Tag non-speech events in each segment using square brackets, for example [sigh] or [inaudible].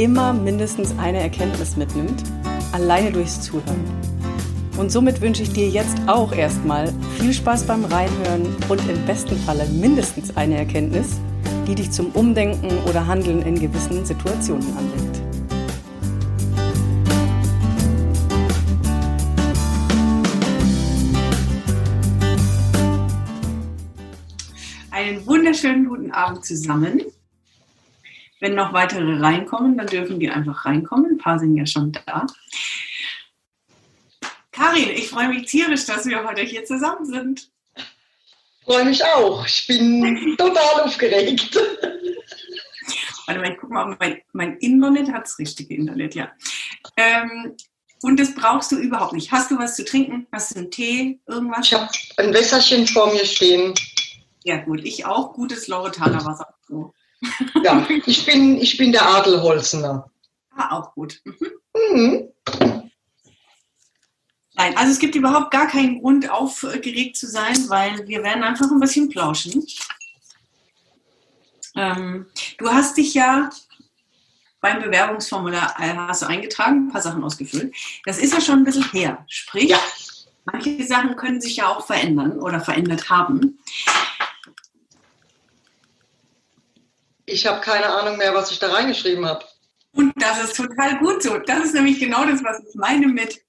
immer mindestens eine Erkenntnis mitnimmt, alleine durchs Zuhören. Und somit wünsche ich dir jetzt auch erstmal viel Spaß beim Reinhören und im besten Falle mindestens eine Erkenntnis, die dich zum Umdenken oder Handeln in gewissen Situationen anregt. Einen wunderschönen guten Abend zusammen. Wenn noch weitere reinkommen, dann dürfen die einfach reinkommen. Ein paar sind ja schon da. Karin, ich freue mich tierisch, dass wir heute hier zusammen sind. Ich freue mich auch. Ich bin total aufgeregt. Warte mal, ich gucke mal, mein, mein Internet hat das richtige Internet, ja. Ähm, und das brauchst du überhaupt nicht. Hast du was zu trinken? Hast du einen Tee, irgendwas? Ich habe ein Wässerchen vor mir stehen. Ja, gut. Ich auch. Gutes Lauretaner Wasser. So. Ja, ich bin, ich bin der Adelholzener. Ah, auch gut. Mhm. Mhm. Nein, also es gibt überhaupt gar keinen Grund, aufgeregt zu sein, weil wir werden einfach ein bisschen plauschen. Ähm, du hast dich ja beim Bewerbungsformular hast du eingetragen, ein paar Sachen ausgefüllt. Das ist ja schon ein bisschen her. Sprich, ja. manche Sachen können sich ja auch verändern oder verändert haben. Ich habe keine Ahnung mehr, was ich da reingeschrieben habe. Und das ist total gut so. Das ist nämlich genau das, was ich meine mit,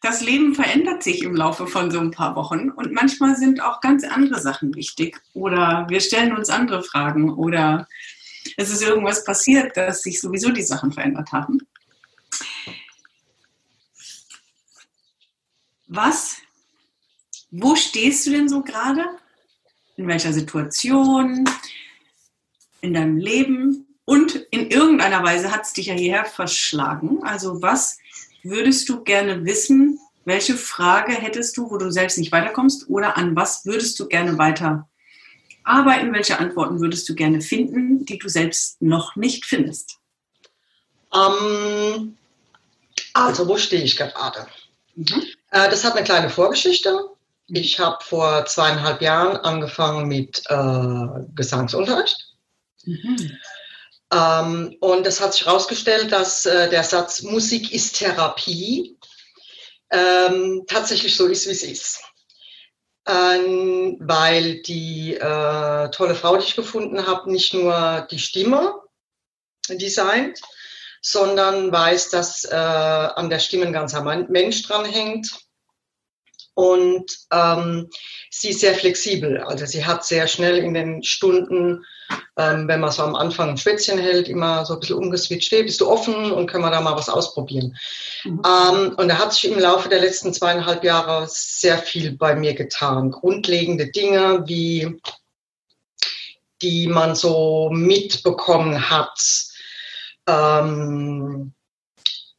das Leben verändert sich im Laufe von so ein paar Wochen und manchmal sind auch ganz andere Sachen wichtig oder wir stellen uns andere Fragen oder es ist irgendwas passiert, dass sich sowieso die Sachen verändert haben. Was, wo stehst du denn so gerade? In welcher Situation? In deinem Leben und in irgendeiner Weise hat es dich ja hierher verschlagen. Also was würdest du gerne wissen? Welche Frage hättest du, wo du selbst nicht weiterkommst? Oder an was würdest du gerne weiter arbeiten? Welche Antworten würdest du gerne finden, die du selbst noch nicht findest? Ähm, also, wo stehe ich gerade? Mhm. Äh, das hat eine kleine Vorgeschichte. Ich habe vor zweieinhalb Jahren angefangen mit äh, Gesangsunterricht. Mhm. Ähm, und es hat sich herausgestellt, dass äh, der Satz Musik ist Therapie ähm, tatsächlich so ist, wie es ist. Ähm, weil die äh, tolle Frau, die ich gefunden habe, nicht nur die Stimme designt, sondern weiß, dass äh, an der Stimme ein ganzer Mensch dranhängt. Und ähm, sie ist sehr flexibel. Also sie hat sehr schnell in den Stunden ähm, wenn man so am Anfang ein Schwätzchen hält, immer so ein bisschen umgeswitcht, hey, bist du offen und können wir da mal was ausprobieren. Mhm. Ähm, und da hat sich im Laufe der letzten zweieinhalb Jahre sehr viel bei mir getan. Grundlegende Dinge, wie die man so mitbekommen hat. Ähm,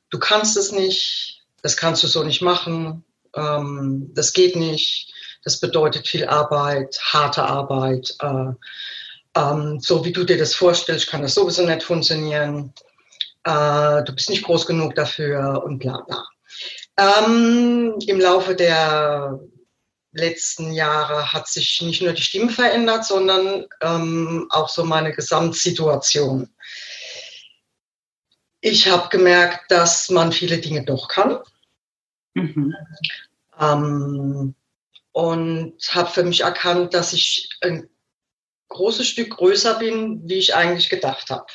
du kannst es nicht, das kannst du so nicht machen, ähm, das geht nicht, das bedeutet viel Arbeit, harte Arbeit. Äh, ähm, so wie du dir das vorstellst, kann das sowieso nicht funktionieren. Äh, du bist nicht groß genug dafür und bla bla. Ähm, Im Laufe der letzten Jahre hat sich nicht nur die Stimme verändert, sondern ähm, auch so meine Gesamtsituation. Ich habe gemerkt, dass man viele Dinge doch kann. Mhm. Ähm, und habe für mich erkannt, dass ich ein großes Stück größer bin, wie ich eigentlich gedacht habe.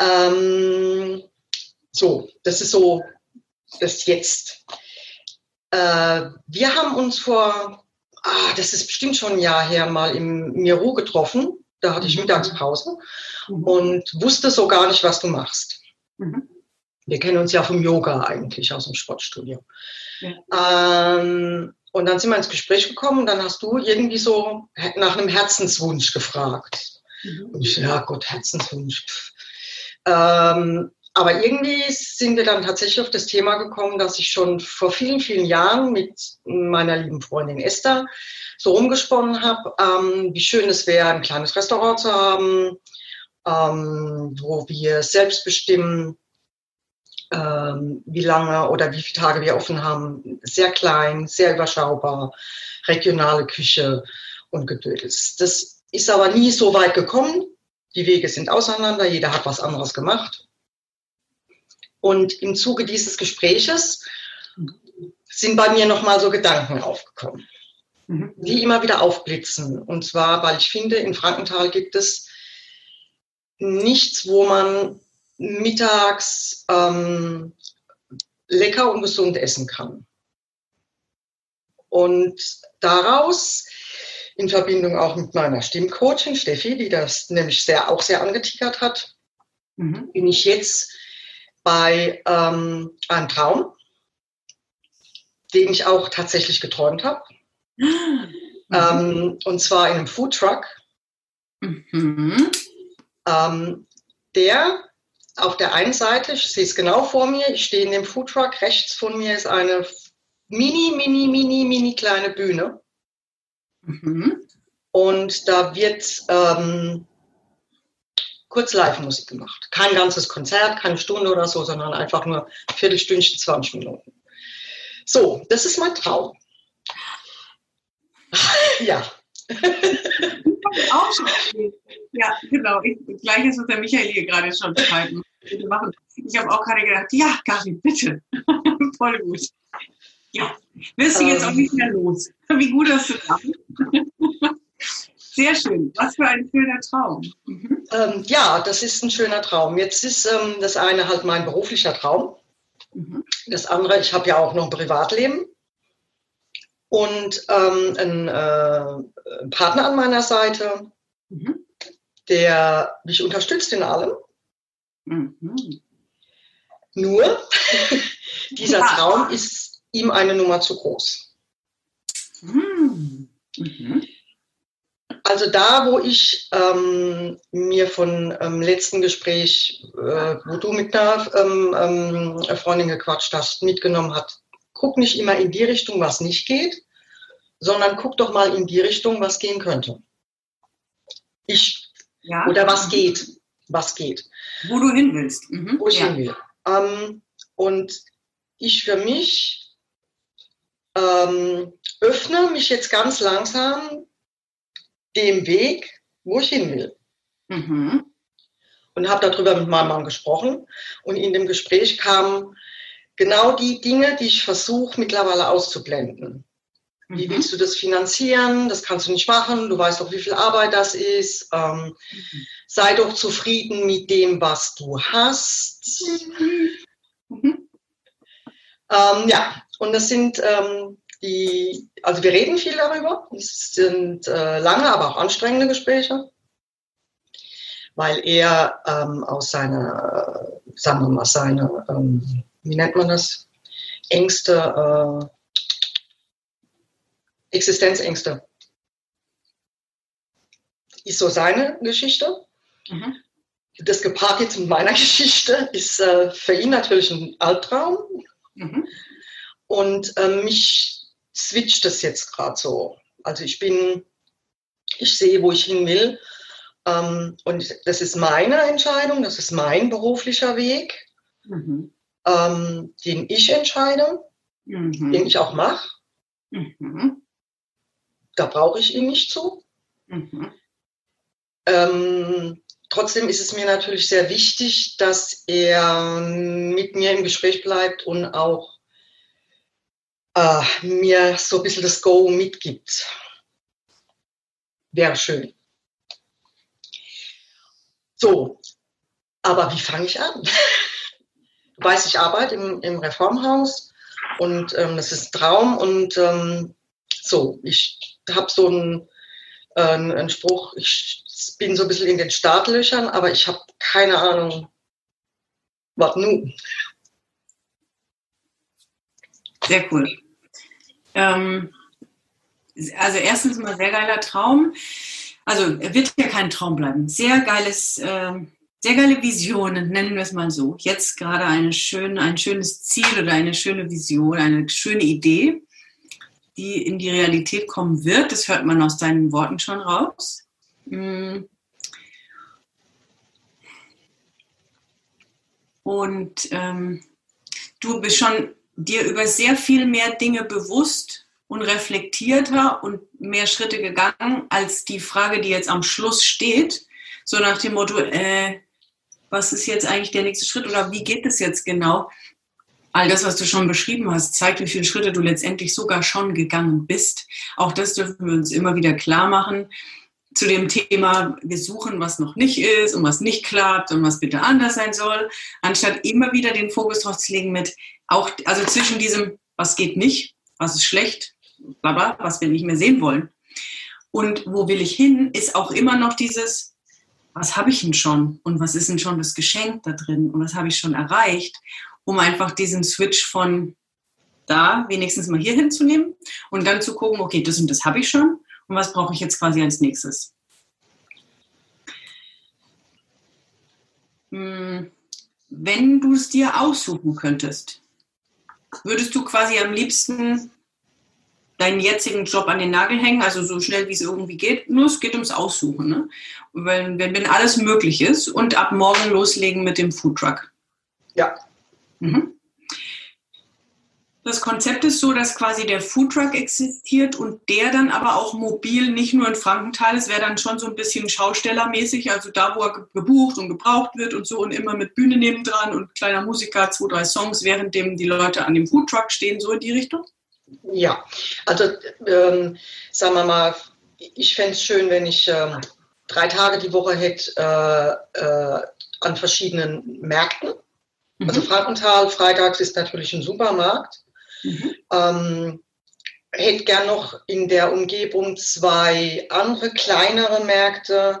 Ähm, so, das ist so das Jetzt. Äh, wir haben uns vor, ah, das ist bestimmt schon ein Jahr her, mal im Miro getroffen. Da hatte ich mhm. Mittagspause mhm. und wusste so gar nicht, was du machst. Mhm. Wir kennen uns ja vom Yoga eigentlich aus dem Sportstudio. Ja. Ähm, und dann sind wir ins Gespräch gekommen und dann hast du irgendwie so nach einem Herzenswunsch gefragt. Mhm. Und ich, ja Gott, Herzenswunsch. Ähm, aber irgendwie sind wir dann tatsächlich auf das Thema gekommen, dass ich schon vor vielen, vielen Jahren mit meiner lieben Freundin Esther so rumgesponnen habe, ähm, wie schön es wäre, ein kleines Restaurant zu haben, ähm, wo wir selbst bestimmen, ähm, wie lange oder wie viele Tage wir offen haben. Sehr klein, sehr überschaubar, regionale Küche und Gedödels. Das ist aber nie so weit gekommen. Die Wege sind auseinander, jeder hat was anderes gemacht. Und im Zuge dieses Gespräches sind bei mir nochmal so Gedanken aufgekommen, mhm. die immer wieder aufblitzen. Und zwar, weil ich finde, in Frankenthal gibt es nichts, wo man mittags ähm, lecker und gesund essen kann. Und daraus, in Verbindung auch mit meiner Stimmcoachin Steffi, die das nämlich sehr, auch sehr angetickert hat, mhm. bin ich jetzt bei ähm, einem Traum, den ich auch tatsächlich geträumt habe. Mhm. Ähm, und zwar in einem Foodtruck. Mhm. Ähm, der auf der einen Seite, ich sehe es genau vor mir, ich stehe in dem Foodtruck, rechts von mir ist eine mini, mini, mini, mini kleine Bühne. Mhm. Und da wird ähm, kurz Live-Musik gemacht. Kein ganzes Konzert, keine Stunde oder so, sondern einfach nur Viertelstündchen, 20 Minuten. So, das ist mein Traum. [laughs] ja. Auch [laughs] schon. Ja, genau. Ich, gleiches, was der Michael hier gerade schon schreiben. Ich habe auch gerade gedacht, ja, Gabi, bitte. [laughs] Voll gut. Ja, wirst du jetzt auch nicht mehr los. Wie gut hast du das? [laughs] Sehr schön. Was für ein schöner Traum. Mhm. Ähm, ja, das ist ein schöner Traum. Jetzt ist ähm, das eine halt mein beruflicher Traum. Mhm. Das andere, ich habe ja auch noch ein Privatleben und ähm, einen äh, Partner an meiner Seite, mhm. der mich unterstützt in allem. Mhm. Nur, [laughs] dieser Traum ist ihm eine Nummer zu groß. Mhm. mhm. Also da, wo ich ähm, mir von ähm, letzten Gespräch, äh, wo du mit einer ähm, ähm, Freundin gequatscht hast, mitgenommen hat, guck nicht immer in die Richtung, was nicht geht, sondern guck doch mal in die Richtung, was gehen könnte. Ich, ja. oder was geht, was geht. Wo du hin willst. Mhm. Wo ich ja. hin will. Ähm, und ich für mich ähm, öffne mich jetzt ganz langsam dem Weg, wo ich hin will. Mhm. Und habe darüber mit meinem Mann gesprochen. Und in dem Gespräch kamen genau die Dinge, die ich versuche mittlerweile auszublenden. Wie mhm. willst du das finanzieren? Das kannst du nicht machen. Du weißt doch, wie viel Arbeit das ist. Ähm, mhm. Sei doch zufrieden mit dem, was du hast. Mhm. Ähm, ja, und das sind ähm, die, also wir reden viel darüber. Es sind äh, lange, aber auch anstrengende Gespräche, weil er ähm, aus seiner, äh, sagen wir mal, seine, ähm, wie nennt man das, Ängste, äh, Existenzängste, ist so seine Geschichte. Mhm. Das gepaart jetzt mit meiner [laughs] Geschichte ist äh, für ihn natürlich ein Albtraum. Mhm. Und äh, mich switcht das jetzt gerade so. Also ich bin, ich sehe, wo ich hin will. Ähm, und das ist meine Entscheidung, das ist mein beruflicher Weg, mhm. ähm, den ich entscheide, mhm. den ich auch mache. Mhm. Da brauche ich ihn nicht zu. Mhm. Ähm, trotzdem ist es mir natürlich sehr wichtig, dass er mit mir im Gespräch bleibt und auch äh, mir so ein bisschen das Go mitgibt. Wäre schön. So, aber wie fange ich an? [laughs] Du weißt, ich arbeite im, im Reformhaus und ähm, das ist ein Traum und ähm, so, ich habe so einen, äh, einen Spruch, ich bin so ein bisschen in den Startlöchern, aber ich habe keine Ahnung, was nun. Sehr cool. Ähm, also erstens mal sehr geiler Traum. Also wird ja kein Traum bleiben. Sehr geiles äh, sehr geile Vision, nennen wir es mal so. Jetzt gerade eine schön, ein schönes Ziel oder eine schöne Vision, eine schöne Idee, die in die Realität kommen wird. Das hört man aus deinen Worten schon raus. Mm. Und ähm, du bist schon dir über sehr viel mehr Dinge bewusst und reflektierter und mehr Schritte gegangen als die Frage, die jetzt am Schluss steht. So nach dem Motto, äh, was ist jetzt eigentlich der nächste Schritt oder wie geht es jetzt genau? All das, was du schon beschrieben hast, zeigt, wie viele Schritte du letztendlich sogar schon gegangen bist. Auch das dürfen wir uns immer wieder klar machen. Zu dem Thema, wir suchen, was noch nicht ist und was nicht klappt und was bitte anders sein soll, anstatt immer wieder den Fokus drauf zu legen mit, auch, also zwischen diesem, was geht nicht, was ist schlecht, bla was wir nicht mehr sehen wollen. Und wo will ich hin, ist auch immer noch dieses, was habe ich denn schon und was ist denn schon das Geschenk da drin und was habe ich schon erreicht, um einfach diesen Switch von da wenigstens mal hier hinzunehmen und dann zu gucken, okay, das und das habe ich schon und was brauche ich jetzt quasi als nächstes. Hm, wenn du es dir aussuchen könntest, würdest du quasi am liebsten deinen jetzigen Job an den Nagel hängen, also so schnell wie es irgendwie geht. Nur es geht ums Aussuchen. Ne? Wenn, wenn, wenn alles möglich ist und ab morgen loslegen mit dem Foodtruck. Ja. Mhm. Das Konzept ist so, dass quasi der Foodtruck existiert und der dann aber auch mobil nicht nur in Frankenthal, es wäre dann schon so ein bisschen schaustellermäßig, also da, wo er gebucht und gebraucht wird und so und immer mit Bühne nebendran und kleiner Musiker, zwei, drei Songs, währenddem die Leute an dem Foodtruck stehen, so in die Richtung. Ja, also ähm, sagen wir mal, ich fände es schön, wenn ich ähm, drei Tage die Woche hätte äh, äh, an verschiedenen Märkten. Mhm. Also Frankenthal, freitags ist natürlich ein Supermarkt. Mhm. Ähm, hätte gern noch in der Umgebung zwei andere kleinere Märkte,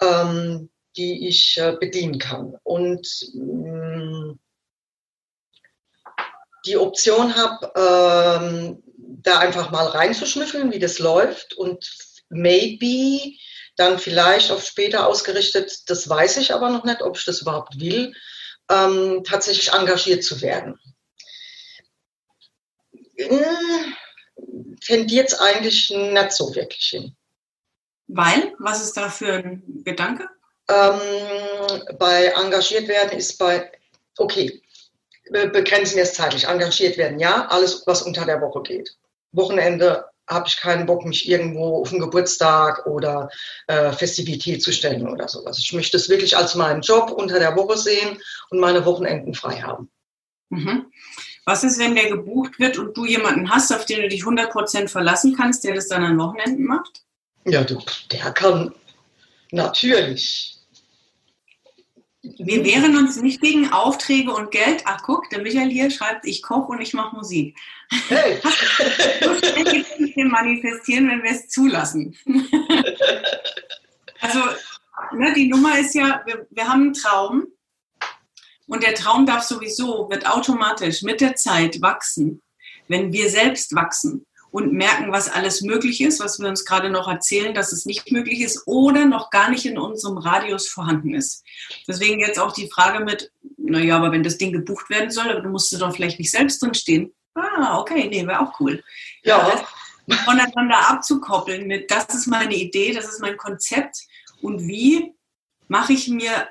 ähm, die ich äh, bedienen kann. Und mh, mm, die Option habe, ähm, da einfach mal reinzuschnüffeln, wie das läuft und maybe dann vielleicht auf später ausgerichtet, das weiß ich aber noch nicht, ob ich das überhaupt will, ähm, tatsächlich engagiert zu werden. Hm, tendiert es eigentlich nicht so wirklich hin. Weil? Was ist da für ein Gedanke? Ähm, bei engagiert werden ist bei, okay, begrenzen wir es zeitlich. Engagiert werden, ja, alles, was unter der Woche geht. Wochenende habe ich keinen Bock, mich irgendwo auf einen Geburtstag oder äh, Festivität zu stellen oder sowas. Ich möchte es wirklich als meinen Job unter der Woche sehen und meine Wochenenden frei haben. Mhm. Was ist, wenn der gebucht wird und du jemanden hast, auf den du dich 100% verlassen kannst, der das dann an Wochenenden macht? Ja, du, der kann natürlich. Wir wehren uns nicht gegen Aufträge und Geld. Ach, guck, der Michael hier schreibt, ich koche und ich mache Musik. Hey. so schnell gibt es nicht manifestieren, wenn wir es zulassen. [laughs] also, ne, die Nummer ist ja, wir, wir haben einen Traum und der Traum darf sowieso, wird automatisch mit der Zeit wachsen, wenn wir selbst wachsen und merken, was alles möglich ist, was wir uns gerade noch erzählen, dass es nicht möglich ist oder noch gar nicht in unserem Radius vorhanden ist. Deswegen jetzt auch die Frage mit, naja, aber wenn das Ding gebucht werden soll, dann musst du doch vielleicht nicht selbst drin stehen. Ah, okay, nee, wäre auch cool. Ja. Voneinander abzukoppeln mit, das ist meine Idee, das ist mein Konzept und wie mache ich mir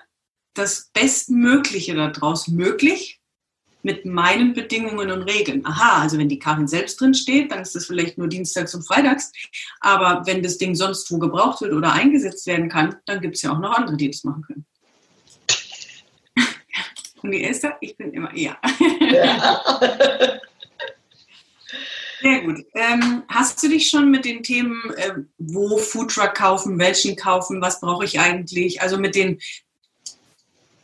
das Bestmögliche daraus möglich, mit meinen Bedingungen und Regeln. Aha, also wenn die Karin selbst drin steht, dann ist das vielleicht nur dienstags und freitags. Aber wenn das Ding sonst wo gebraucht wird oder eingesetzt werden kann, dann gibt es ja auch noch andere, die das machen können. [laughs] Und die Esther, ich bin immer eher. Ja. Sehr gut. Ähm, hast du dich schon mit den Themen, äh, wo Foodtruck kaufen, welchen kaufen, was brauche ich eigentlich, also mit den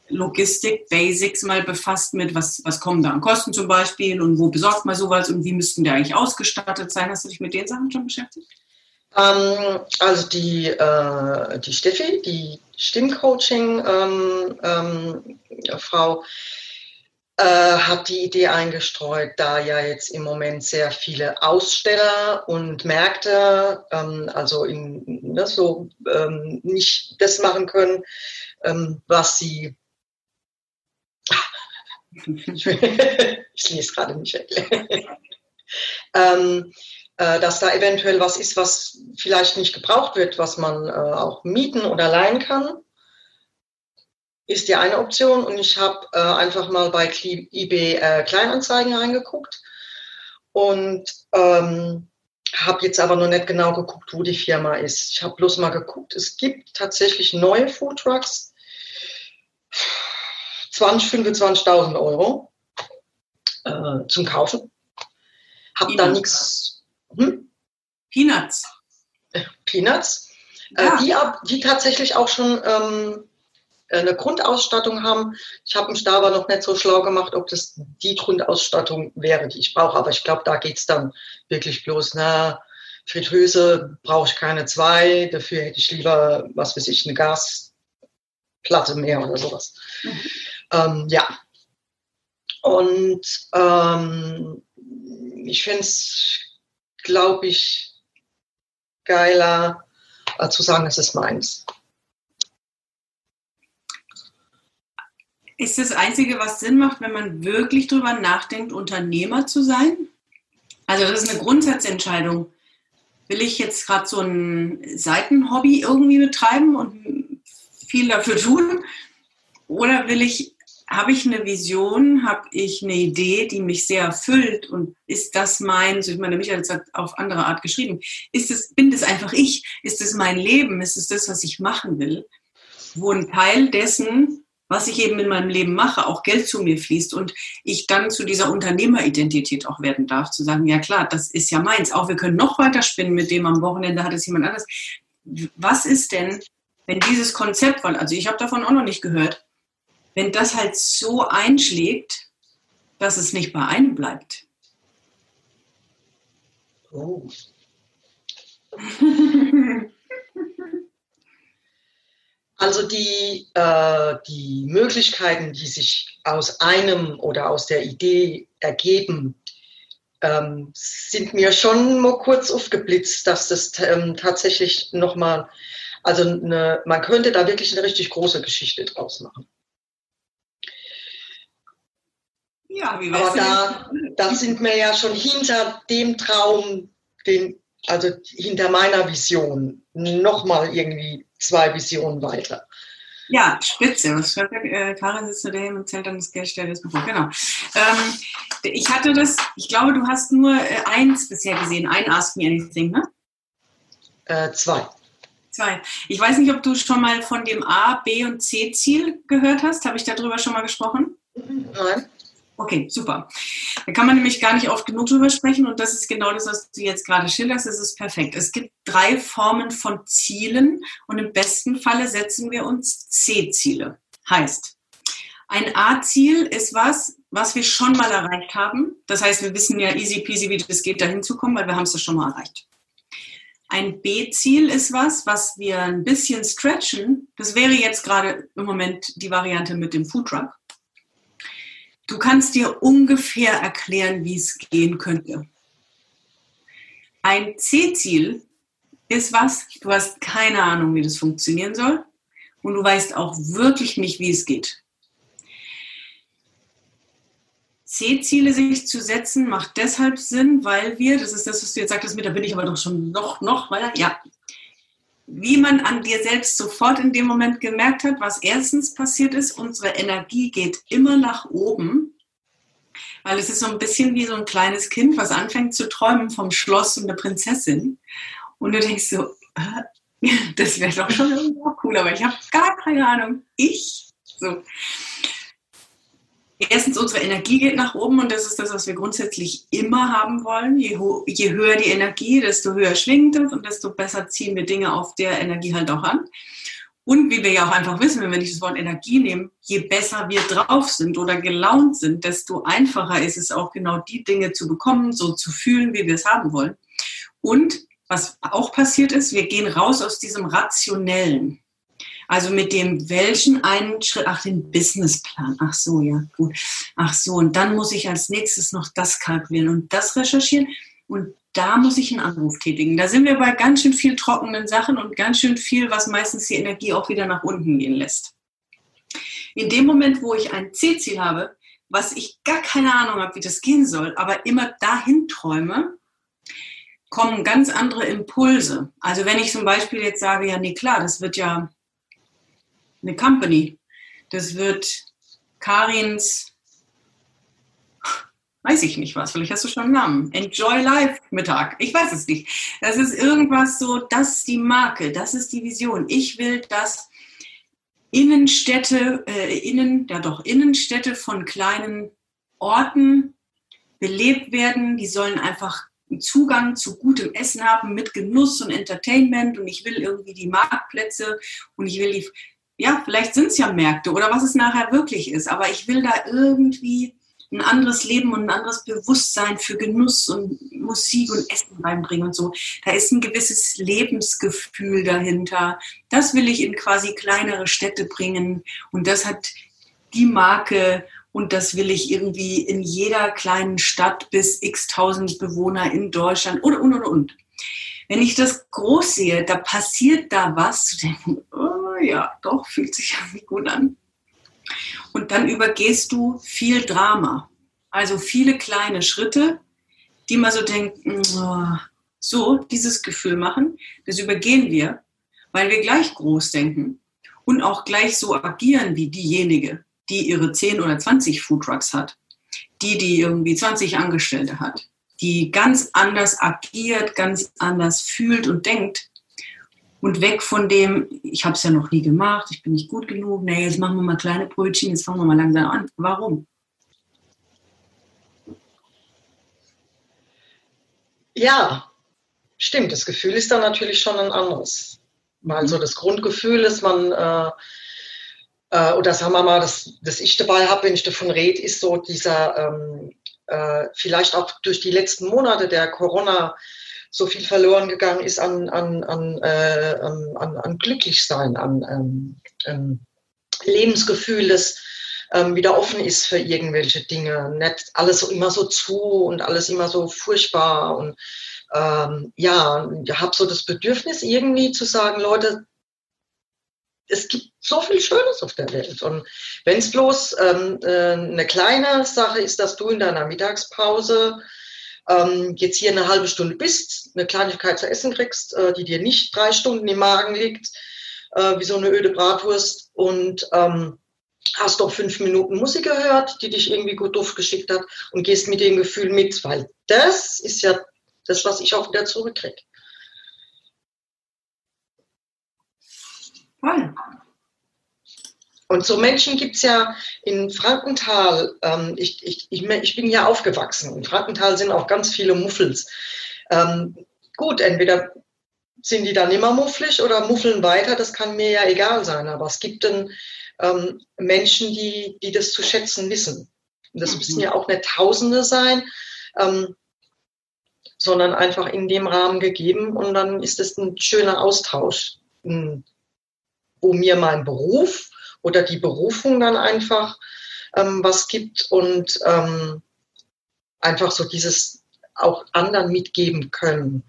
Logistik-Basics mal befasst mit, was, was kommen da an Kosten zum Beispiel und wo besorgt man sowas und wie müssten die eigentlich ausgestattet sein? Hast du dich mit den Sachen schon beschäftigt? Ähm, also die, äh, die Steffi, die Stimmcoaching-Frau, ähm, ähm, äh, hat die Idee eingestreut, da ja jetzt im Moment sehr viele Aussteller und Märkte, ähm, also in ne, so ähm, nicht das machen können, ähm, was sie. [laughs] ich lese gerade nicht ähm, äh, dass da eventuell was ist, was vielleicht nicht gebraucht wird, was man äh, auch mieten oder leihen kann ist die eine Option. Und ich habe äh, einfach mal bei eBay äh, Kleinanzeigen reingeguckt und ähm, habe jetzt aber noch nicht genau geguckt, wo die Firma ist. Ich habe bloß mal geguckt, es gibt tatsächlich neue Foodtrucks, 20, 25.000 Euro äh, zum Kaufen. Hab da nichts. Hm? Peanuts. Peanuts. Äh, ja. Äh, die, die tatsächlich auch schon ähm, eine Grundausstattung haben. Ich habe mich da aber noch nicht so schlau gemacht, ob das die Grundausstattung wäre, die ich brauche. Aber ich glaube, da geht es dann wirklich bloß, na, Fritteuse brauche ich keine zwei, dafür hätte ich lieber, was weiß ich, eine Gasplatte mehr oder sowas. Mhm. Ähm, ja. Und ähm, ich finde es, glaube ich, geiler, äh, zu sagen, es ist meins. Ist das Einzige, was Sinn macht, wenn man wirklich darüber nachdenkt, Unternehmer zu sein? Also das ist eine Grundsatzentscheidung. Will ich jetzt gerade so ein Seitenhobby irgendwie betreiben und viel dafür tun? Oder will ich, habe ich eine Vision, habe ich eine Idee, die mich sehr erfüllt und ist das mein, so ich meine, Michael hat auf andere Art geschrieben, ist es, bin das einfach ich? Ist es mein Leben? Ist es das, was ich machen will? Wo ein Teil dessen was ich eben in meinem Leben mache, auch Geld zu mir fließt und ich dann zu dieser Unternehmeridentität auch werden darf, zu sagen, ja klar, das ist ja meins. Auch wir können noch weiter spinnen mit dem am Wochenende hat es jemand anderes. Was ist denn, wenn dieses Konzept, weil also ich habe davon auch noch nicht gehört, wenn das halt so einschlägt, dass es nicht bei einem bleibt? Oh. [laughs] Also die, äh, die Möglichkeiten, die sich aus einem oder aus der Idee ergeben, ähm, sind mir schon mal kurz aufgeblitzt, dass das ähm, tatsächlich nochmal, also eine, man könnte da wirklich eine richtig große Geschichte draus machen. Ja, wie Aber da, da sind wir ja schon hinter dem Traum, den, also hinter meiner Vision, nochmal irgendwie zwei Visionen weiter. Ja, spitze. Was schreibt äh, Karin sitzt nur daheim und zählt dann das Geld, stellt das bevor. Genau. Ähm, ich hatte das, ich glaube, du hast nur äh, eins bisher gesehen, ein Ask Me Anything, ne? Äh, zwei. Zwei. Ich weiß nicht, ob du schon mal von dem A, B und C Ziel gehört hast. Habe ich darüber schon mal gesprochen? Nein. Okay, super. Da kann man nämlich gar nicht oft genug drüber sprechen und das ist genau das, was du jetzt gerade schilderst. Das ist perfekt. Es gibt drei Formen von Zielen und im besten Falle setzen wir uns C-Ziele. Heißt, ein A-Ziel ist was, was wir schon mal erreicht haben. Das heißt, wir wissen ja easy peasy, wie das geht, da hinzukommen, weil wir haben es ja schon mal erreicht. Ein B-Ziel ist was, was wir ein bisschen stretchen. Das wäre jetzt gerade im Moment die Variante mit dem Foodtruck. Du kannst dir ungefähr erklären, wie es gehen könnte. Ein C-Ziel ist was, du hast keine Ahnung, wie das funktionieren soll und du weißt auch wirklich nicht, wie es geht. C-Ziele sich zu setzen, macht deshalb Sinn, weil wir, das ist das, was du jetzt sagtest, mit, da bin ich aber doch schon noch, noch weiter, ja, wie man an dir selbst sofort in dem Moment gemerkt hat, was erstens passiert ist, unsere Energie geht immer nach oben, weil es ist so ein bisschen wie so ein kleines Kind, was anfängt zu träumen vom Schloss und der Prinzessin. Und du denkst so, äh, [laughs] das wäre doch schon irgendwo cool, aber ich habe gar keine Ahnung. Ich? So erstens, unsere Energie geht nach oben und das ist das, was wir grundsätzlich immer haben wollen. Je, je, höher die Energie, desto höher schwingt es und desto besser ziehen wir Dinge auf der Energie halt auch an. Und wie wir ja auch einfach wissen, wenn wir nicht das Wort Energie nehmen, je besser wir drauf sind oder gelaunt sind, desto einfacher ist es auch genau die Dinge zu bekommen, so zu fühlen, wie wir es haben wollen. Und was auch passiert ist, wir gehen raus aus diesem Rationellen. Also mit dem welchen einen Schritt, ach, den Businessplan, ach so, ja, gut. Ach so, und dann muss ich als nächstes noch das kalkulieren und das recherchieren. Und da muss ich einen Anruf tätigen. Da sind wir bei ganz schön viel trockenen Sachen und ganz schön viel, was meistens die Energie auch wieder nach unten gehen lässt. In dem Moment, wo ich ein C-Ziel habe, was ich gar keine Ahnung habe, wie das gehen soll, aber immer dahin träume, kommen ganz andere Impulse. Also wenn ich zum Beispiel jetzt sage, ja, nee, klar, das wird ja eine Company, das wird Karins weiß ich nicht was, vielleicht hast du schon einen Namen. Enjoy Life Mittag. Ich weiß es nicht. Das ist irgendwas so, das ist die Marke, das ist die Vision. Ich will, dass Innenstädte, äh, Innen, ja doch, Innenstädte von kleinen Orten belebt werden. Die sollen einfach Zugang zu gutem Essen haben mit Genuss und Entertainment und ich will irgendwie die Marktplätze und ich will die, ja, vielleicht sind es ja Märkte oder was es nachher wirklich ist, aber ich will da irgendwie ein anderes Leben und ein anderes Bewusstsein für Genuss und Musik und Essen reinbringen und so. Da ist ein gewisses Lebensgefühl dahinter. Das will ich in quasi kleinere Städte bringen und das hat die Marke und das will ich irgendwie in jeder kleinen Stadt bis x tausend Bewohner in Deutschland und, und, und, und. Wenn ich das groß sehe, da passiert da was, denke, oh ja, doch, fühlt sich [laughs] irgendwie gut an. Und dann übergehst du viel Drama. Also viele kleine Schritte, die man so denkt, oh, so dieses Gefühl machen, das übergehen wir, weil wir gleich groß denken und auch gleich so agieren wie diejenige, die ihre 10 oder 20 Foodtrucks hat, die, die irgendwie 20 Angestellte hat, die ganz anders agiert, ganz anders fühlt und denkt und weg von dem, ich habe es ja noch nie gemacht, ich bin nicht gut genug, nee, jetzt machen wir mal kleine Brötchen, jetzt fangen wir mal langsam an. Warum? Ja, stimmt. Das Gefühl ist dann natürlich schon ein anderes. Weil so das Grundgefühl ist, man, äh, äh, oder sagen wir mal, das, das ich dabei habe, wenn ich davon rede, ist so dieser, ähm, äh, vielleicht auch durch die letzten Monate der Corona- so viel verloren gegangen ist an, an, an, äh, an, an Glücklichsein, an ähm, ähm, Lebensgefühl, das ähm, wieder offen ist für irgendwelche Dinge. Nicht alles immer so zu und alles immer so furchtbar. Und ähm, ja, ich habe so das Bedürfnis irgendwie zu sagen, Leute, es gibt so viel Schönes auf der Welt. Und wenn es bloß ähm, äh, eine kleine Sache ist, dass du in deiner Mittagspause ähm, jetzt hier eine halbe Stunde bist, eine Kleinigkeit zu essen kriegst, äh, die dir nicht drei Stunden im Magen liegt, äh, wie so eine öde Bratwurst und ähm, hast doch fünf Minuten Musik gehört, die dich irgendwie gut geschickt hat und gehst mit dem Gefühl mit, weil das ist ja das, was ich auch wieder zurückkriege. Toll. Und so Menschen gibt es ja in Frankenthal. Ähm, ich, ich, ich, ich, bin ja aufgewachsen. In Frankenthal sind auch ganz viele Muffels. Ähm, gut, entweder sind die dann immer mufflig oder muffeln weiter, das kann mir ja egal sein. Aber es gibt dann ähm, Menschen, die, die das zu schätzen wissen. Und das müssen ja auch nicht Tausende sein, ähm, sondern einfach in dem Rahmen gegeben. Und dann ist es ein schöner Austausch, wo mir mein Beruf oder die Berufung dann einfach ähm, was gibt und ähm, einfach so dieses auch anderen mitgeben können.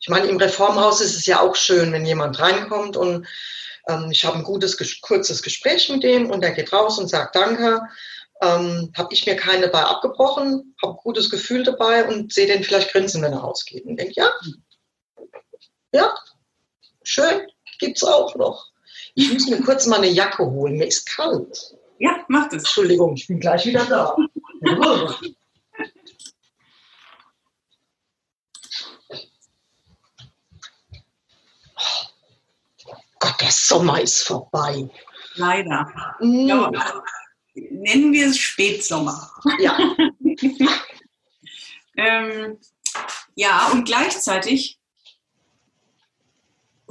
Ich meine, im Reformhaus ist es ja auch schön, wenn jemand reinkommt und ähm, ich habe ein gutes, kurzes Gespräch mit dem und er geht raus und sagt Danke. Ähm, habe ich mir keine bei abgebrochen, habe ein gutes Gefühl dabei und sehe den vielleicht grinsen, wenn er rausgeht. Und denke, ja, ja, schön, gibt's auch noch. Ich muss mir kurz mal eine Jacke holen. Mir ist kalt. Ja, mach das. Entschuldigung, ich bin gleich wieder da. oh [laughs] Gott, der Sommer ist vorbei. Leider. Mm. Ja, nennen wir es Spätsommer. Ja. [laughs] ähm, ja, und gleichzeitig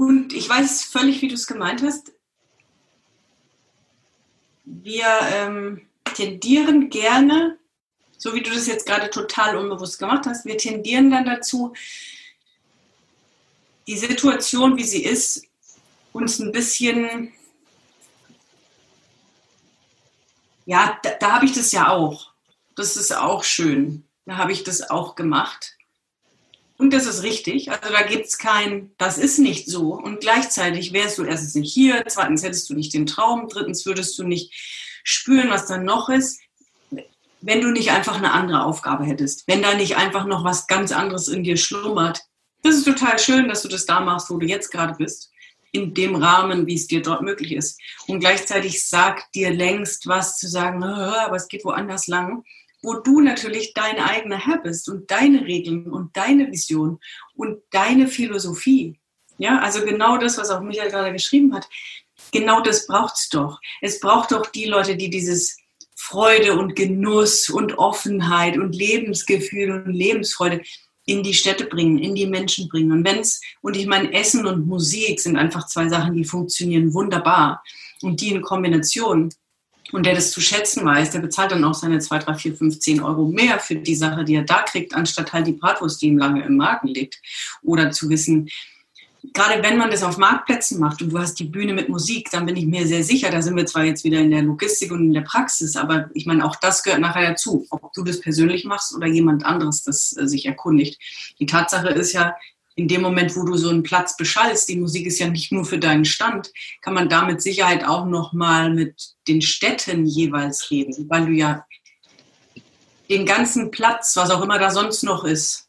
und ich weiß völlig, wie du es gemeint hast. Wir ähm, tendieren gerne, so wie du das jetzt gerade total unbewusst gemacht hast, wir tendieren dann dazu, die Situation, wie sie ist, uns ein bisschen, ja, da, da habe ich das ja auch. Das ist auch schön. Da habe ich das auch gemacht. Und das ist richtig. Also da gibt es kein, das ist nicht so. Und gleichzeitig wärst du erstens nicht hier, zweitens hättest du nicht den Traum, drittens würdest du nicht spüren, was dann noch ist, wenn du nicht einfach eine andere Aufgabe hättest. Wenn da nicht einfach noch was ganz anderes in dir schlummert. Das ist total schön, dass du das da machst, wo du jetzt gerade bist. In dem Rahmen, wie es dir dort möglich ist. Und gleichzeitig sagt dir längst was zu sagen, aber es geht woanders lang wo du natürlich dein eigener Herr bist und deine Regeln und deine Vision und deine Philosophie. Ja, also genau das, was auch Michael gerade geschrieben hat, genau das braucht es doch. Es braucht doch die Leute, die dieses Freude und Genuss und Offenheit und Lebensgefühl und Lebensfreude in die Städte bringen, in die Menschen bringen. Und wenn's, und ich meine, Essen und Musik sind einfach zwei Sachen, die funktionieren wunderbar. Und die in Kombination und der das zu schätzen weiß, der bezahlt dann auch seine 2, 3, 4, 5, 10 Euro mehr für die Sache, die er da kriegt, anstatt halt die Bratwurst, die ihm lange im Magen liegt. Oder zu wissen, gerade wenn man das auf Marktplätzen macht und du hast die Bühne mit Musik, dann bin ich mir sehr sicher, da sind wir zwar jetzt wieder in der Logistik und in der Praxis, aber ich meine, auch das gehört nachher dazu, ob du das persönlich machst oder jemand anderes das äh, sich erkundigt. Die Tatsache ist ja, in dem Moment, wo du so einen Platz beschallst, die Musik ist ja nicht nur für deinen Stand, kann man da mit Sicherheit auch noch mal mit den Städten jeweils reden, weil du ja den ganzen Platz, was auch immer da sonst noch ist,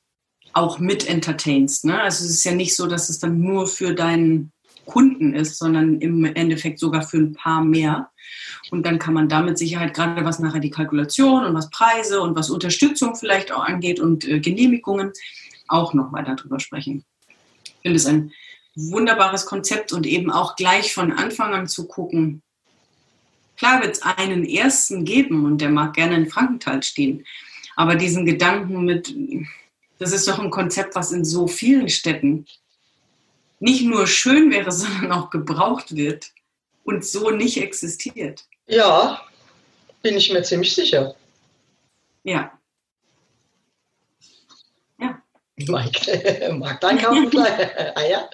auch mit entertainst. Ne? Also es ist ja nicht so, dass es dann nur für deinen Kunden ist, sondern im Endeffekt sogar für ein paar mehr. Und dann kann man da mit Sicherheit gerade was nachher die Kalkulation und was Preise und was Unterstützung vielleicht auch angeht und äh, Genehmigungen, auch noch weiter darüber sprechen. Ich finde es ein wunderbares Konzept und eben auch gleich von Anfang an zu gucken. Klar wird es einen ersten geben und der mag gerne in Frankenthal stehen. Aber diesen Gedanken mit, das ist doch ein Konzept, was in so vielen Städten nicht nur schön wäre, [laughs] sondern auch gebraucht wird und so nicht existiert. Ja, bin ich mir ziemlich sicher. Ja. [laughs] Markt einkaufen [laughs] ja.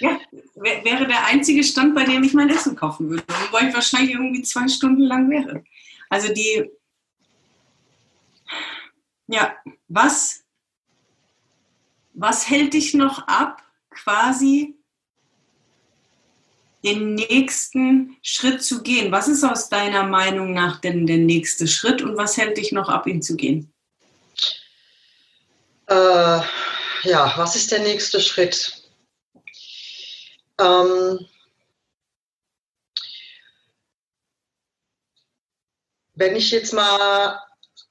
Ja, wäre der einzige Stand, bei dem ich mein Essen kaufen würde, wobei ich wahrscheinlich irgendwie zwei Stunden lang wäre. Also die, ja, was, was hält dich noch ab, quasi den nächsten Schritt zu gehen? Was ist aus deiner Meinung nach denn der nächste Schritt und was hält dich noch ab, ihn zu gehen? Äh, ja, was ist der nächste Schritt? Ähm, wenn ich jetzt mal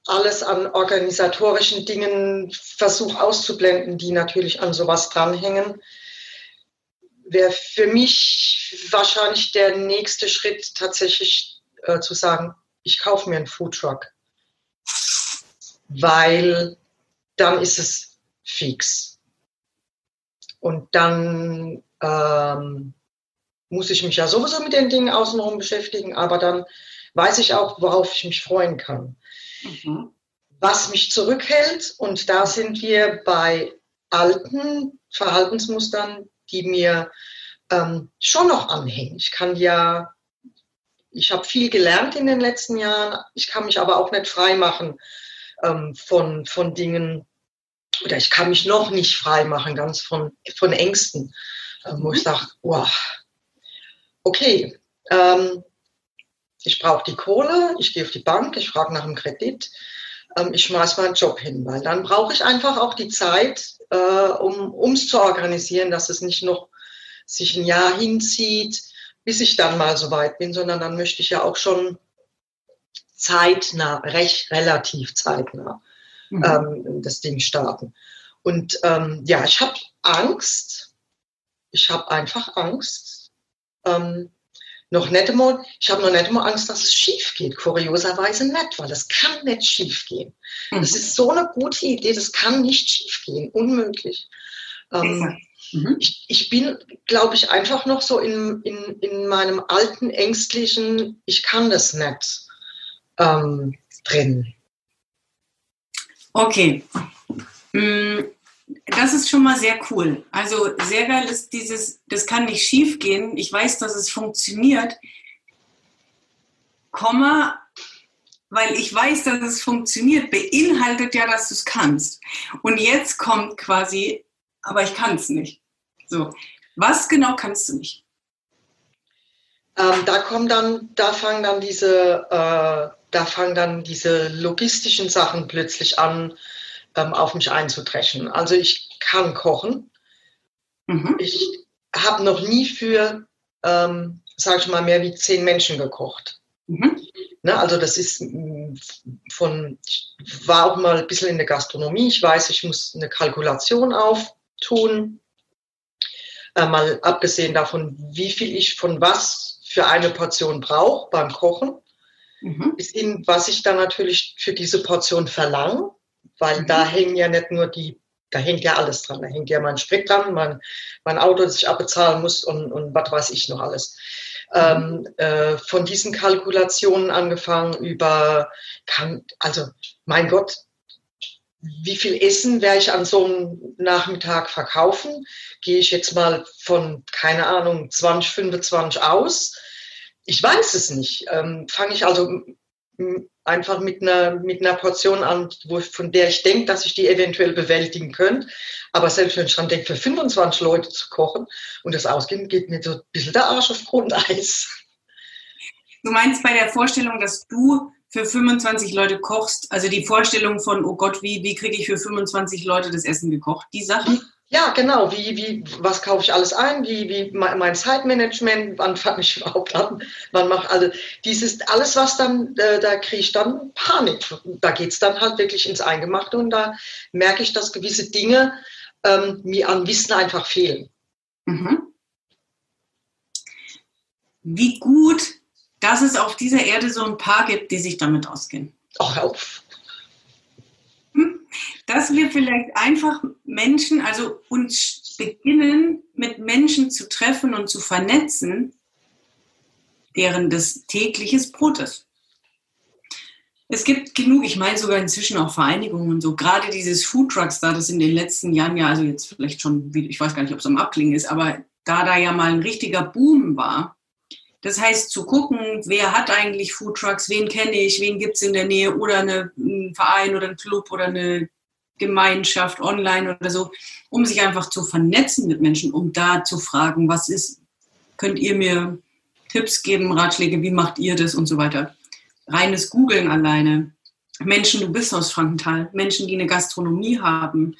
alles an organisatorischen Dingen versuche auszublenden, die natürlich an sowas dranhängen, wäre für mich wahrscheinlich der nächste Schritt tatsächlich äh, zu sagen, ich kaufe mir einen Foodtruck. Weil dann ist es fix. Und dann ähm, muss ich mich ja sowieso mit den Dingen außenrum beschäftigen, aber dann weiß ich auch, worauf ich mich freuen kann. Mhm. Was mich zurückhält, und da sind wir bei alten Verhaltensmustern, die mir ähm, schon noch anhängen. Ich kann ja, ich habe viel gelernt in den letzten Jahren, ich kann mich aber auch nicht frei machen ähm, von, von Dingen, oder ich kann mich noch nicht frei machen, ganz von, von Ängsten, ähm, wo ich mhm. sage, wow, okay, ähm, ich brauche die Kohle, ich gehe auf die Bank, ich frage nach einem Kredit, ähm, ich schmeiße meinen Job hin, weil dann brauche ich einfach auch die Zeit, äh, um es zu organisieren, dass es nicht noch sich ein Jahr hinzieht, bis ich dann mal so weit bin, sondern dann möchte ich ja auch schon zeitnah, recht relativ zeitnah mhm. ähm, das Ding starten. Und ähm, ja, ich habe Angst. Ich habe einfach Angst. Ähm, noch nicht einmal, ich habe noch nicht einmal Angst, dass es schief geht. Kurioserweise nicht, weil das kann nicht schief gehen. Mhm. Das ist so eine gute Idee, das kann nicht schief gehen. Unmöglich. Ähm, mhm. ich, ich, bin, glaube ich, einfach noch so in, in, in meinem alten, ängstlichen, ich kann das nicht ähm, drin. Okay. Mm, das ist schon mal sehr cool. Also sehr geil ist dieses, das kann nicht schief gehen. Ich weiß, dass es funktioniert. Komma, weil ich weiß, dass es funktioniert, beinhaltet ja, dass du es kannst. Und jetzt kommt quasi, aber ich kann es nicht. So, was genau kannst du nicht? Ähm, da kommen dann, da fangen dann diese, äh, da fangen dann diese logistischen Sachen plötzlich an, ähm, auf mich einzutreffen. Also ich kann kochen. Mhm. Ich habe noch nie für, ähm, sage ich mal, mehr wie zehn Menschen gekocht. Mhm. Ne, also das ist von, ich war auch mal ein bisschen in der Gastronomie. Ich weiß, ich muss eine Kalkulation auftun. Äh, mal abgesehen davon, wie viel ich von was für eine Portion brauche beim Kochen, mhm. bis hin, was ich dann natürlich für diese Portion verlange, weil mhm. da hängen ja nicht nur die, da hängt ja alles dran. Da hängt ja mein Sprit dran, mein, mein Auto, das ich abbezahlen muss und, und was weiß ich noch alles ähm, äh, von diesen Kalkulationen angefangen über, kann, also mein Gott, wie viel Essen werde ich an so einem Nachmittag verkaufen? Gehe ich jetzt mal von, keine Ahnung, 20, 25 aus? Ich weiß es nicht. Ähm, Fange ich also einfach mit einer, mit einer Portion an, wo, von der ich denke, dass ich die eventuell bewältigen könnte. Aber selbst wenn ich dran denke, für 25 Leute zu kochen und das ausgeben, geht mir so ein bisschen der Arsch auf Grundeis. Du meinst bei der Vorstellung, dass du für 25 Leute kochst, also die Vorstellung von, oh Gott, wie, wie kriege ich für 25 Leute das Essen gekocht? Die Sache? Ja, genau. Wie, wie, was kaufe ich alles ein? Wie, wie mein Zeitmanagement? Wann fange ich [laughs] überhaupt an? Wann mache also dieses alles, was dann, äh, da kriege ich dann Panik. Da geht es dann halt wirklich ins Eingemachte und da merke ich, dass gewisse Dinge ähm, mir an Wissen einfach fehlen. Mhm. Wie gut, dass es auf dieser Erde so ein paar gibt, die sich damit auskennen. Ach, auf dass wir vielleicht einfach Menschen, also uns beginnen, mit Menschen zu treffen und zu vernetzen, deren das tägliches Brot ist. Es gibt genug, ich meine sogar inzwischen auch Vereinigungen und so, gerade dieses Food Trucks da, das in den letzten Jahren ja, also jetzt vielleicht schon, ich weiß gar nicht, ob es am Abklingen ist, aber da da ja mal ein richtiger Boom war, das heißt, zu gucken, wer hat eigentlich Food Trucks, wen kenne ich, wen gibt es in der Nähe oder eine, ein Verein oder ein Club oder eine Gemeinschaft online oder so, um sich einfach zu vernetzen mit Menschen, um da zu fragen, was ist, könnt ihr mir Tipps geben, Ratschläge, wie macht ihr das und so weiter. Reines Googeln alleine. Menschen, du bist aus Frankenthal, Menschen, die eine Gastronomie haben.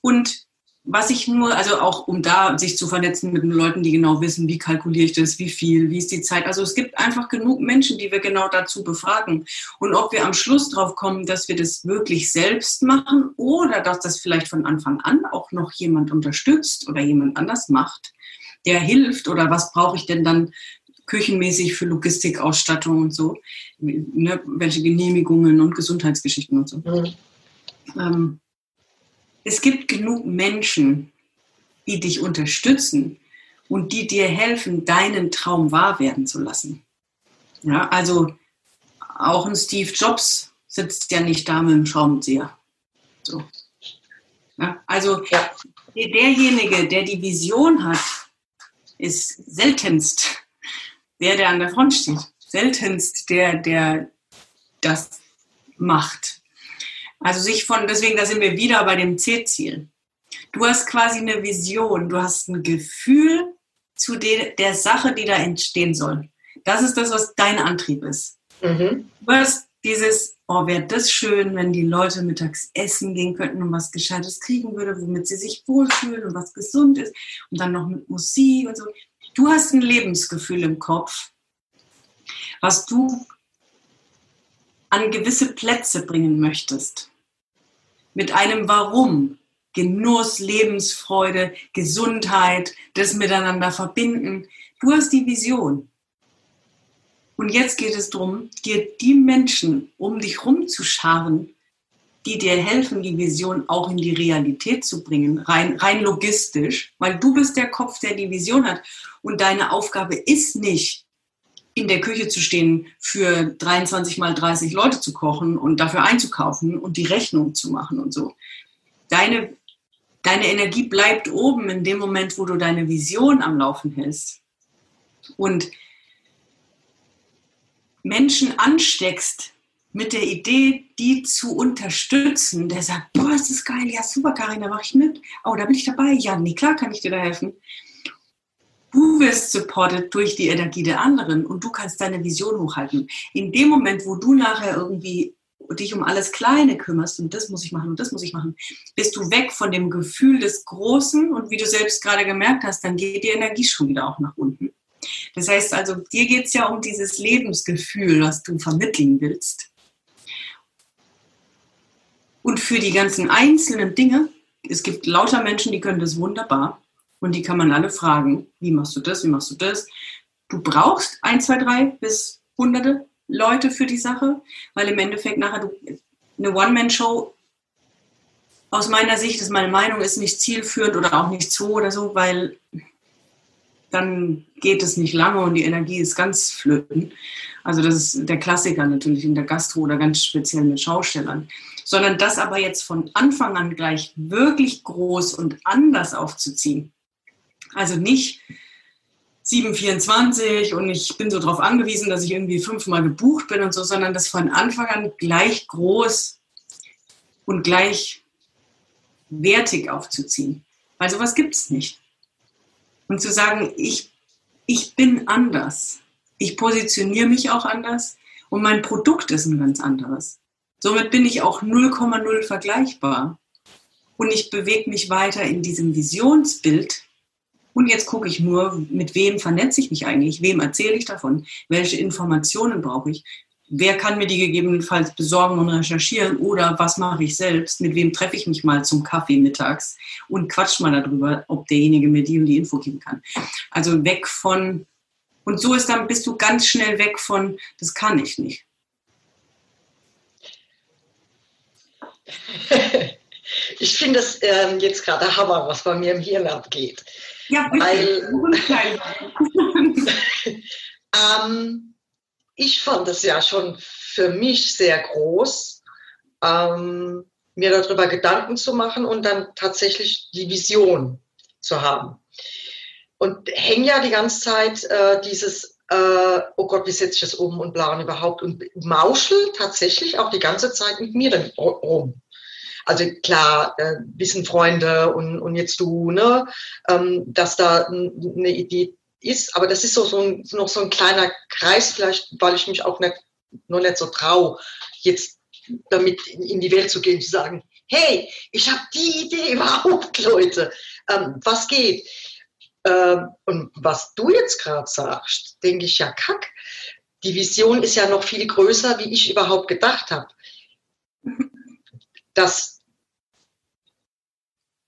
Und was ich nur, also auch um da sich zu vernetzen mit den Leuten, die genau wissen, wie kalkuliere ich das, wie viel, wie ist die Zeit. Also es gibt einfach genug Menschen, die wir genau dazu befragen. Und ob wir am Schluss drauf kommen, dass wir das wirklich selbst machen oder dass das vielleicht von Anfang an auch noch jemand unterstützt oder jemand anders macht, der hilft oder was brauche ich denn dann küchenmäßig für Logistikausstattung und so, ne, welche Genehmigungen und Gesundheitsgeschichten und so. Mhm. Ähm, es gibt genug Menschen, die dich unterstützen und die dir helfen, deinen Traum wahr werden zu lassen. Ja, also auch ein Steve Jobs sitzt ja nicht da mit dem Schraubenzieher. So. Ja, also derjenige, der die Vision hat, ist seltenst der, der an der Front steht. Seltenst der, der das macht. Also sich von, deswegen, da sind wir wieder bei dem C-Ziel. Du hast quasi eine Vision, du hast ein Gefühl zu de, der Sache, die da entstehen soll. Das ist das, was dein Antrieb ist. Mhm. Du hast dieses, oh, wäre das schön, wenn die Leute mittags essen gehen könnten und was Gescheites kriegen würde, womit sie sich wohlfühlen und was gesund ist und dann noch mit Musik und so. Du hast ein Lebensgefühl im Kopf, was du an gewisse Plätze bringen möchtest mit einem Warum. Genuss, Lebensfreude, Gesundheit, das miteinander verbinden. Du hast die Vision. Und jetzt geht es darum, dir die Menschen um dich rumzuscharen, die dir helfen, die Vision auch in die Realität zu bringen, rein, rein logistisch, weil du bist der Kopf, der die Vision hat. Und deine Aufgabe ist nicht, in der Küche zu stehen, für 23 mal 30 Leute zu kochen und dafür einzukaufen und die Rechnung zu machen und so. Deine, deine Energie bleibt oben in dem Moment, wo du deine Vision am Laufen hältst und Menschen ansteckst mit der Idee, die zu unterstützen, der sagt, boah, ist das geil, ja super, Karin, da mache ich mit. Oh, da bin ich dabei. Ja, nee, klar kann ich dir da helfen. Du wirst supported durch die Energie der anderen und du kannst deine Vision hochhalten. In dem Moment, wo du nachher irgendwie dich um alles Kleine kümmerst und das muss ich machen und das muss ich machen, bist du weg von dem Gefühl des Großen und wie du selbst gerade gemerkt hast, dann geht die Energie schon wieder auch nach unten. Das heißt also, dir geht es ja um dieses Lebensgefühl, was du vermitteln willst. Und für die ganzen einzelnen Dinge, es gibt lauter Menschen, die können das wunderbar und die kann man alle fragen, wie machst du das, wie machst du das. Du brauchst ein, zwei, drei bis hunderte Leute für die Sache, weil im Endeffekt nachher du, eine One-Man-Show aus meiner Sicht ist meine Meinung, ist nicht zielführend oder auch nicht so oder so, weil dann geht es nicht lange und die Energie ist ganz flöten. Also das ist der Klassiker natürlich in der Gastro oder ganz speziell mit Schaustellern. Sondern das aber jetzt von Anfang an gleich wirklich groß und anders aufzuziehen. Also nicht 724 und ich bin so darauf angewiesen, dass ich irgendwie fünfmal gebucht bin und so, sondern das von Anfang an gleich groß und gleich wertig aufzuziehen. Weil sowas gibt es nicht. Und zu sagen, ich, ich bin anders ich positioniere mich auch anders und mein Produkt ist ein ganz anderes. Somit bin ich auch 0,0 vergleichbar. Und ich bewege mich weiter in diesem Visionsbild. Und jetzt gucke ich nur, mit wem vernetze ich mich eigentlich? Wem erzähle ich davon? Welche Informationen brauche ich? Wer kann mir die gegebenenfalls besorgen und recherchieren? Oder was mache ich selbst? Mit wem treffe ich mich mal zum Kaffee mittags und quatsch mal darüber, ob derjenige mir die und die Info geben kann? Also weg von und so ist dann, bist du ganz schnell weg von, das kann ich nicht. [laughs] Ich finde das ähm, jetzt gerade Hammer, was bei mir im Hirn abgeht. Ja, bitte. Weil, [laughs] ähm, ich fand es ja schon für mich sehr groß, ähm, mir darüber Gedanken zu machen und dann tatsächlich die Vision zu haben und hänge ja die ganze Zeit äh, dieses, äh, oh Gott, wie setze ich das um und bla und überhaupt und mauschel tatsächlich auch die ganze Zeit mit mir dann rum. Also klar, äh, wissen Freunde und, und jetzt du, ne, ähm, dass da eine Idee ist, aber das ist so, so ein, noch so ein kleiner Kreis, vielleicht, weil ich mich auch nicht, noch nicht so traue, jetzt damit in die Welt zu gehen, zu sagen, hey, ich habe die Idee [laughs] überhaupt, Leute, ähm, was geht? Ähm, und was du jetzt gerade sagst, denke ich ja, kack. Die Vision ist ja noch viel größer, wie ich überhaupt gedacht habe. [laughs] Dass,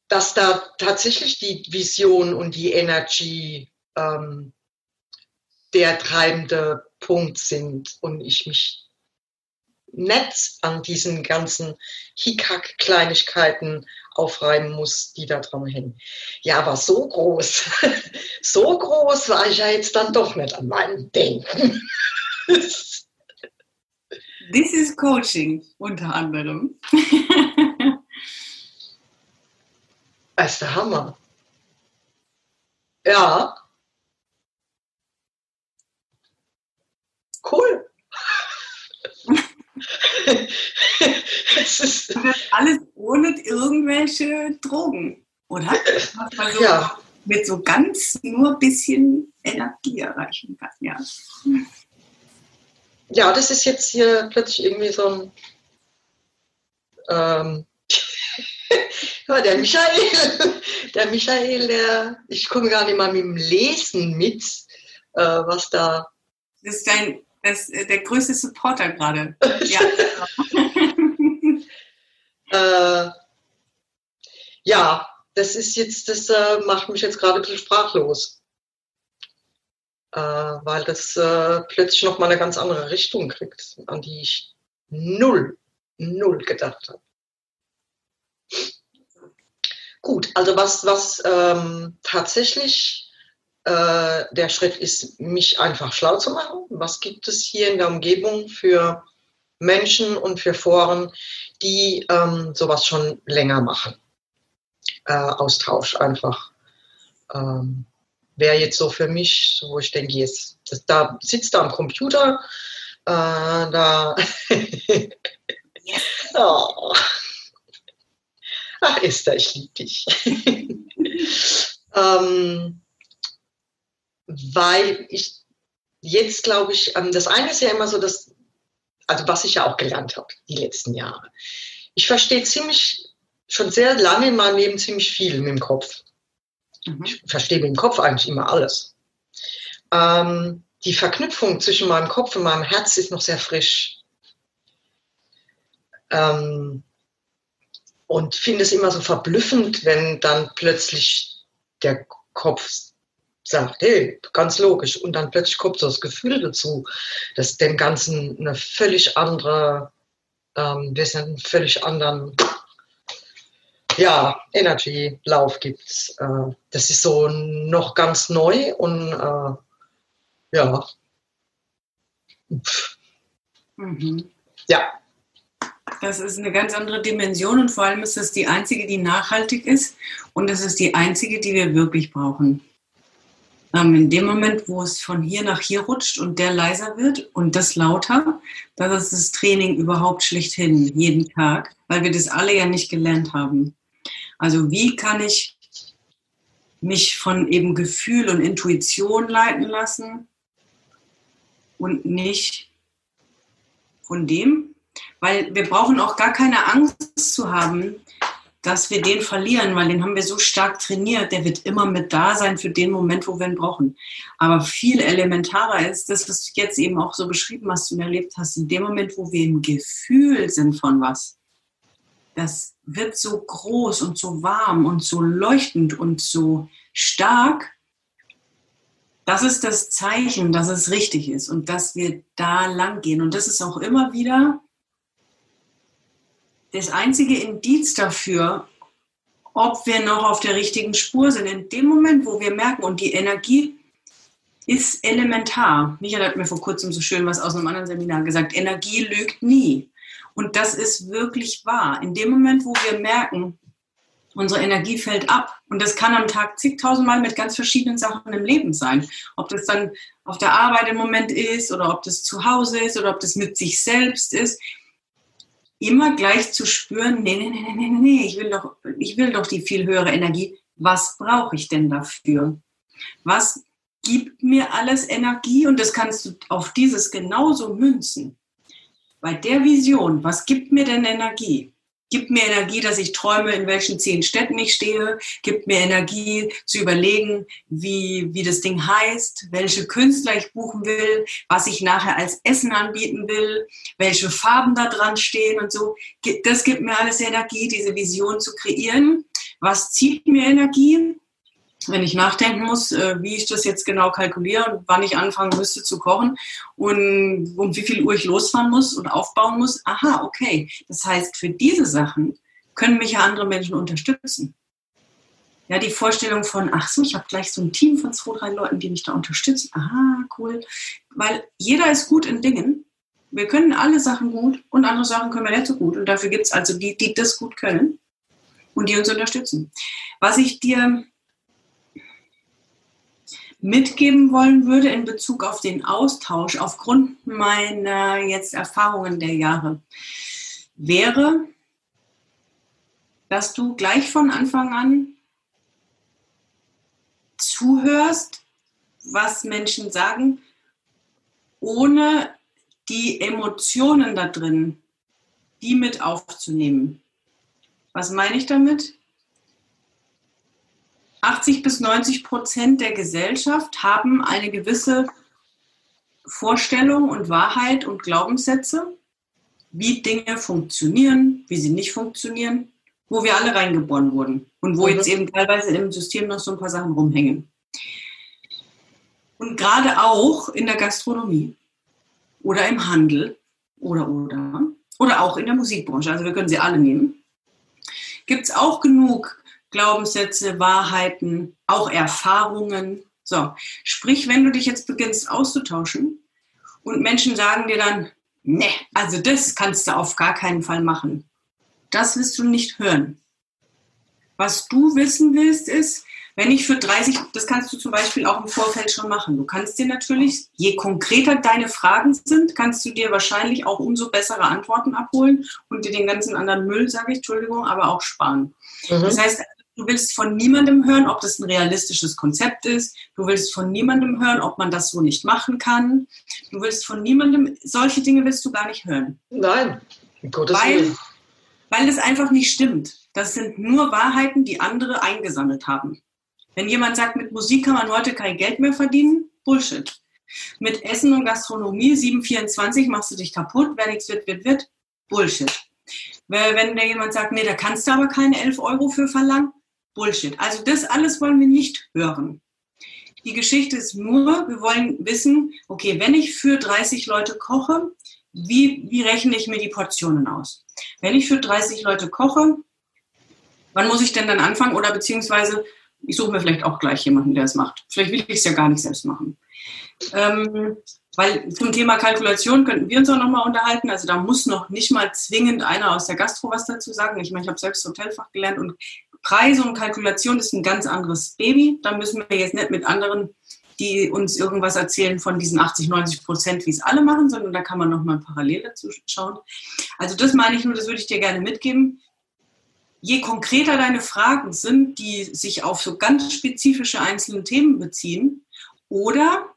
dass da tatsächlich die Vision und die Energy ähm, der treibende Punkt sind und ich mich Netz an diesen ganzen Hickhack-Kleinigkeiten aufreiben muss, die da dran hängen. Ja, aber so groß, [laughs] so groß war ich ja jetzt dann doch nicht an meinem Denken. [laughs] This is Coaching unter anderem. [laughs] Das ist der Hammer. Ja. Cool. [laughs] das ist alles ohne irgendwelche Drogen, oder? So ja. mit so ganz nur ein bisschen Energie erreichen kann, ja. Ja, das ist jetzt hier plötzlich irgendwie so ein ähm, ja, der Michael, [laughs] der Michael, der, ich komme gar nicht mal mit dem Lesen mit, äh, was da. Das ist dein das, äh, der größte Supporter gerade. [laughs] ja. äh, ja, das ist jetzt, das äh, macht mich jetzt gerade ein bisschen sprachlos. Äh, weil das äh, plötzlich nochmal eine ganz andere Richtung kriegt, an die ich null, null gedacht habe. Gut, also was, was ähm, tatsächlich äh, der Schritt ist, mich einfach schlau zu machen. Was gibt es hier in der Umgebung für Menschen und für Foren, die ähm, sowas schon länger machen? Äh, Austausch einfach. Ähm, Wäre jetzt so für mich, wo ich denke, jetzt, das, da sitzt da am Computer, da. [laughs] oh. Ach, Esther, ich liebe dich. ähm, weil ich jetzt glaube ich, ähm, das eine ist ja immer so, dass, also was ich ja auch gelernt habe die letzten Jahre. Ich verstehe ziemlich, schon sehr lange in meinem Leben ziemlich viel mit dem Kopf. Mhm. Ich verstehe mit dem Kopf eigentlich immer alles. Ähm, die Verknüpfung zwischen meinem Kopf und meinem Herz ist noch sehr frisch. Ähm, und finde es immer so verblüffend, wenn dann plötzlich der Kopf sagt, hey, ganz logisch. Und dann plötzlich kommt so das Gefühl dazu, dass dem Ganzen eine völlig andere, ähm, wir sind einen völlig anderen ja, Energy-Lauf gibt. Äh, das ist so noch ganz neu und äh, ja. Mhm. Ja. Das ist eine ganz andere Dimension und vor allem ist das die einzige, die nachhaltig ist und das ist die einzige, die wir wirklich brauchen. Ähm, in dem Moment, wo es von hier nach hier rutscht und der leiser wird und das lauter, das ist das Training überhaupt schlechthin, jeden Tag, weil wir das alle ja nicht gelernt haben. Also wie kann ich mich von eben Gefühl und Intuition leiten lassen und nicht von dem, weil wir brauchen auch gar keine Angst zu haben, dass wir den verlieren, weil den haben wir so stark trainiert, der wird immer mit da sein für den Moment, wo wir ihn brauchen. Aber viel elementarer ist das, was du jetzt eben auch so beschrieben hast und erlebt hast, in dem Moment, wo wir im Gefühl sind von was, das wird so groß und so warm und so leuchtend und so stark, das ist das Zeichen, dass es richtig ist und dass wir da lang gehen. Und das ist auch immer wieder das einzige Indiz dafür, ob wir noch auf der richtigen Spur sind. In dem Moment, wo wir merken, und die Energie ist elementar. Michael hat mir vor kurzem so schön was aus einem anderen Seminar gesagt, Energie lügt nie. Und das ist wirklich wahr. In dem Moment, wo wir merken, unsere Energie fällt ab. Und das kann am Tag zigtausendmal mit ganz verschiedenen Sachen im Leben sein. Ob das dann auf der Arbeit im Moment ist oder ob das zu Hause ist oder ob das mit sich selbst ist immer gleich zu spüren, nee, nee, nee, nee, nee, ich will doch, ich will doch die viel höhere Energie. Was brauche ich denn dafür? Was gibt mir alles Energie? Und das kannst du auf dieses genauso münzen. Bei der Vision, was gibt mir denn Energie? Gibt mir Energie, dass ich träume, in welchen zehn Städten ich stehe. Gibt mir Energie zu überlegen, wie, wie das Ding heißt, welche Künstler ich buchen will, was ich nachher als Essen anbieten will, welche Farben da dran stehen und so. Das gibt mir alles Energie, diese Vision zu kreieren. Was zieht mir Energie? Wenn ich nachdenken muss, äh, wie ich das jetzt genau kalkuliere und wann ich anfangen müsste zu kochen und um wie viel Uhr ich losfahren muss und aufbauen muss. Aha, okay. Das heißt, für diese Sachen können mich ja andere Menschen unterstützen. Ja, die Vorstellung von, ach so, ich habe gleich so ein Team von zwei, drei Leuten, die mich da unterstützen. Aha, cool. Weil jeder ist gut in Dingen. Wir können alle Sachen gut und andere Sachen können wir nicht so gut. Und dafür gibt es also die, die das gut können und die uns unterstützen. Was ich dir mitgeben wollen würde in Bezug auf den Austausch aufgrund meiner jetzt Erfahrungen der Jahre, wäre, dass du gleich von Anfang an zuhörst, was Menschen sagen, ohne die Emotionen da drin, die mit aufzunehmen. Was meine ich damit? 80 bis 90 Prozent der Gesellschaft haben eine gewisse Vorstellung und Wahrheit und Glaubenssätze, wie Dinge funktionieren, wie sie nicht funktionieren, wo wir alle reingeboren wurden und wo mhm. jetzt eben teilweise im System noch so ein paar Sachen rumhängen. Und gerade auch in der Gastronomie oder im Handel oder oder oder auch in der Musikbranche, also wir können sie alle nehmen, gibt es auch genug Glaubenssätze, Wahrheiten, auch Erfahrungen. So, sprich, wenn du dich jetzt beginnst auszutauschen und Menschen sagen dir dann, ne, also das kannst du auf gar keinen Fall machen. Das wirst du nicht hören. Was du wissen willst, ist, Wenn ich für 30, das kannst du zum Beispiel auch im Vorfeld schon machen. Du kannst dir natürlich, je konkreter deine Fragen sind, kannst du dir wahrscheinlich auch umso bessere Antworten abholen und dir den ganzen anderen Müll, sage ich, Entschuldigung, aber auch sparen. Mhm. Das heißt, du willst von niemandem hören, ob das ein realistisches Konzept ist. Du willst von niemandem hören, ob man das so nicht machen kann. Du willst von niemandem, solche Dinge willst du gar nicht hören. Nein, Gottes weil, Willen. Weil es einfach nicht stimmt. Das sind nur Wahrheiten, die andere eingesammelt haben. Wenn jemand sagt, mit Musik kann man heute kein Geld mehr verdienen, Bullshit. Mit Essen und Gastronomie 724 machst du dich kaputt, wer nichts wird, wird, wird, Bullshit. Wenn da jemand sagt, nee, da kannst du aber keine 11 Euro für verlangen, Bullshit. Also das alles wollen wir nicht hören. Die Geschichte ist nur, wir wollen wissen, okay, wenn ich für 30 Leute koche, wie, wie rechne ich mir die Portionen aus? Wenn ich für 30 Leute koche, wann muss ich denn dann anfangen? Oder beziehungsweise ich suche mir vielleicht auch gleich jemanden, der es macht. Vielleicht will ich es ja gar nicht selbst machen. Ähm, weil zum Thema Kalkulation könnten wir uns auch nochmal unterhalten. Also da muss noch nicht mal zwingend einer aus der Gastro was dazu sagen. Ich meine, ich habe selbst Hotelfach gelernt und Preise und Kalkulation ist ein ganz anderes Baby. Da müssen wir jetzt nicht mit anderen, die uns irgendwas erzählen von diesen 80, 90 Prozent, wie es alle machen, sondern da kann man nochmal parallel dazu schauen. Also das meine ich nur, das würde ich dir gerne mitgeben je konkreter deine Fragen sind, die sich auf so ganz spezifische einzelne Themen beziehen, oder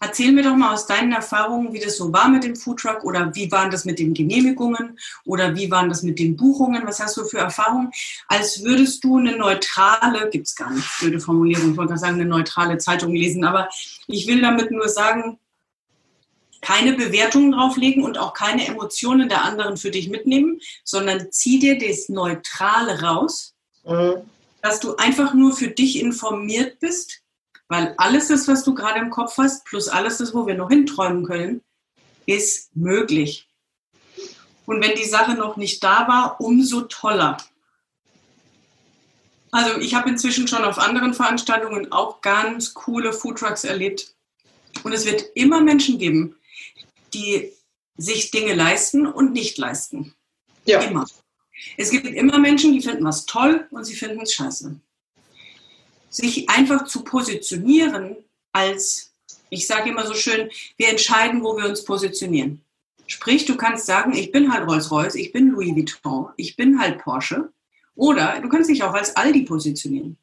erzähl mir doch mal aus deinen Erfahrungen, wie das so war mit dem Foodtruck oder wie waren das mit den Genehmigungen oder wie waren das mit den Buchungen? Was hast du für Erfahrungen? Als würdest du eine neutrale, gibt es gar nicht, blöde Formulierung, ich wollte gerade sagen, eine neutrale Zeitung lesen, aber ich will damit nur sagen, keine Bewertungen drauflegen und auch keine Emotionen der anderen für dich mitnehmen, sondern zieh dir das Neutrale raus, mhm. dass du einfach nur für dich informiert bist, weil alles das, was du gerade im Kopf hast, plus alles das, wo wir noch hinträumen können, ist möglich. Und wenn die Sache noch nicht da war, umso toller. Also ich habe inzwischen schon auf anderen Veranstaltungen auch ganz coole Foodtrucks erlebt. Und es wird immer Menschen geben, die sich Dinge leisten und nicht leisten. Ja. Immer. Es gibt immer Menschen, die finden was toll und sie finden es scheiße. Sich einfach zu positionieren als, ich sage immer so schön, wir entscheiden, wo wir uns positionieren. Sprich, du kannst sagen, ich bin halt Rolls-Royce, ich bin Louis Vuitton, ich bin halt Porsche. Oder du kannst dich auch als Aldi positionieren.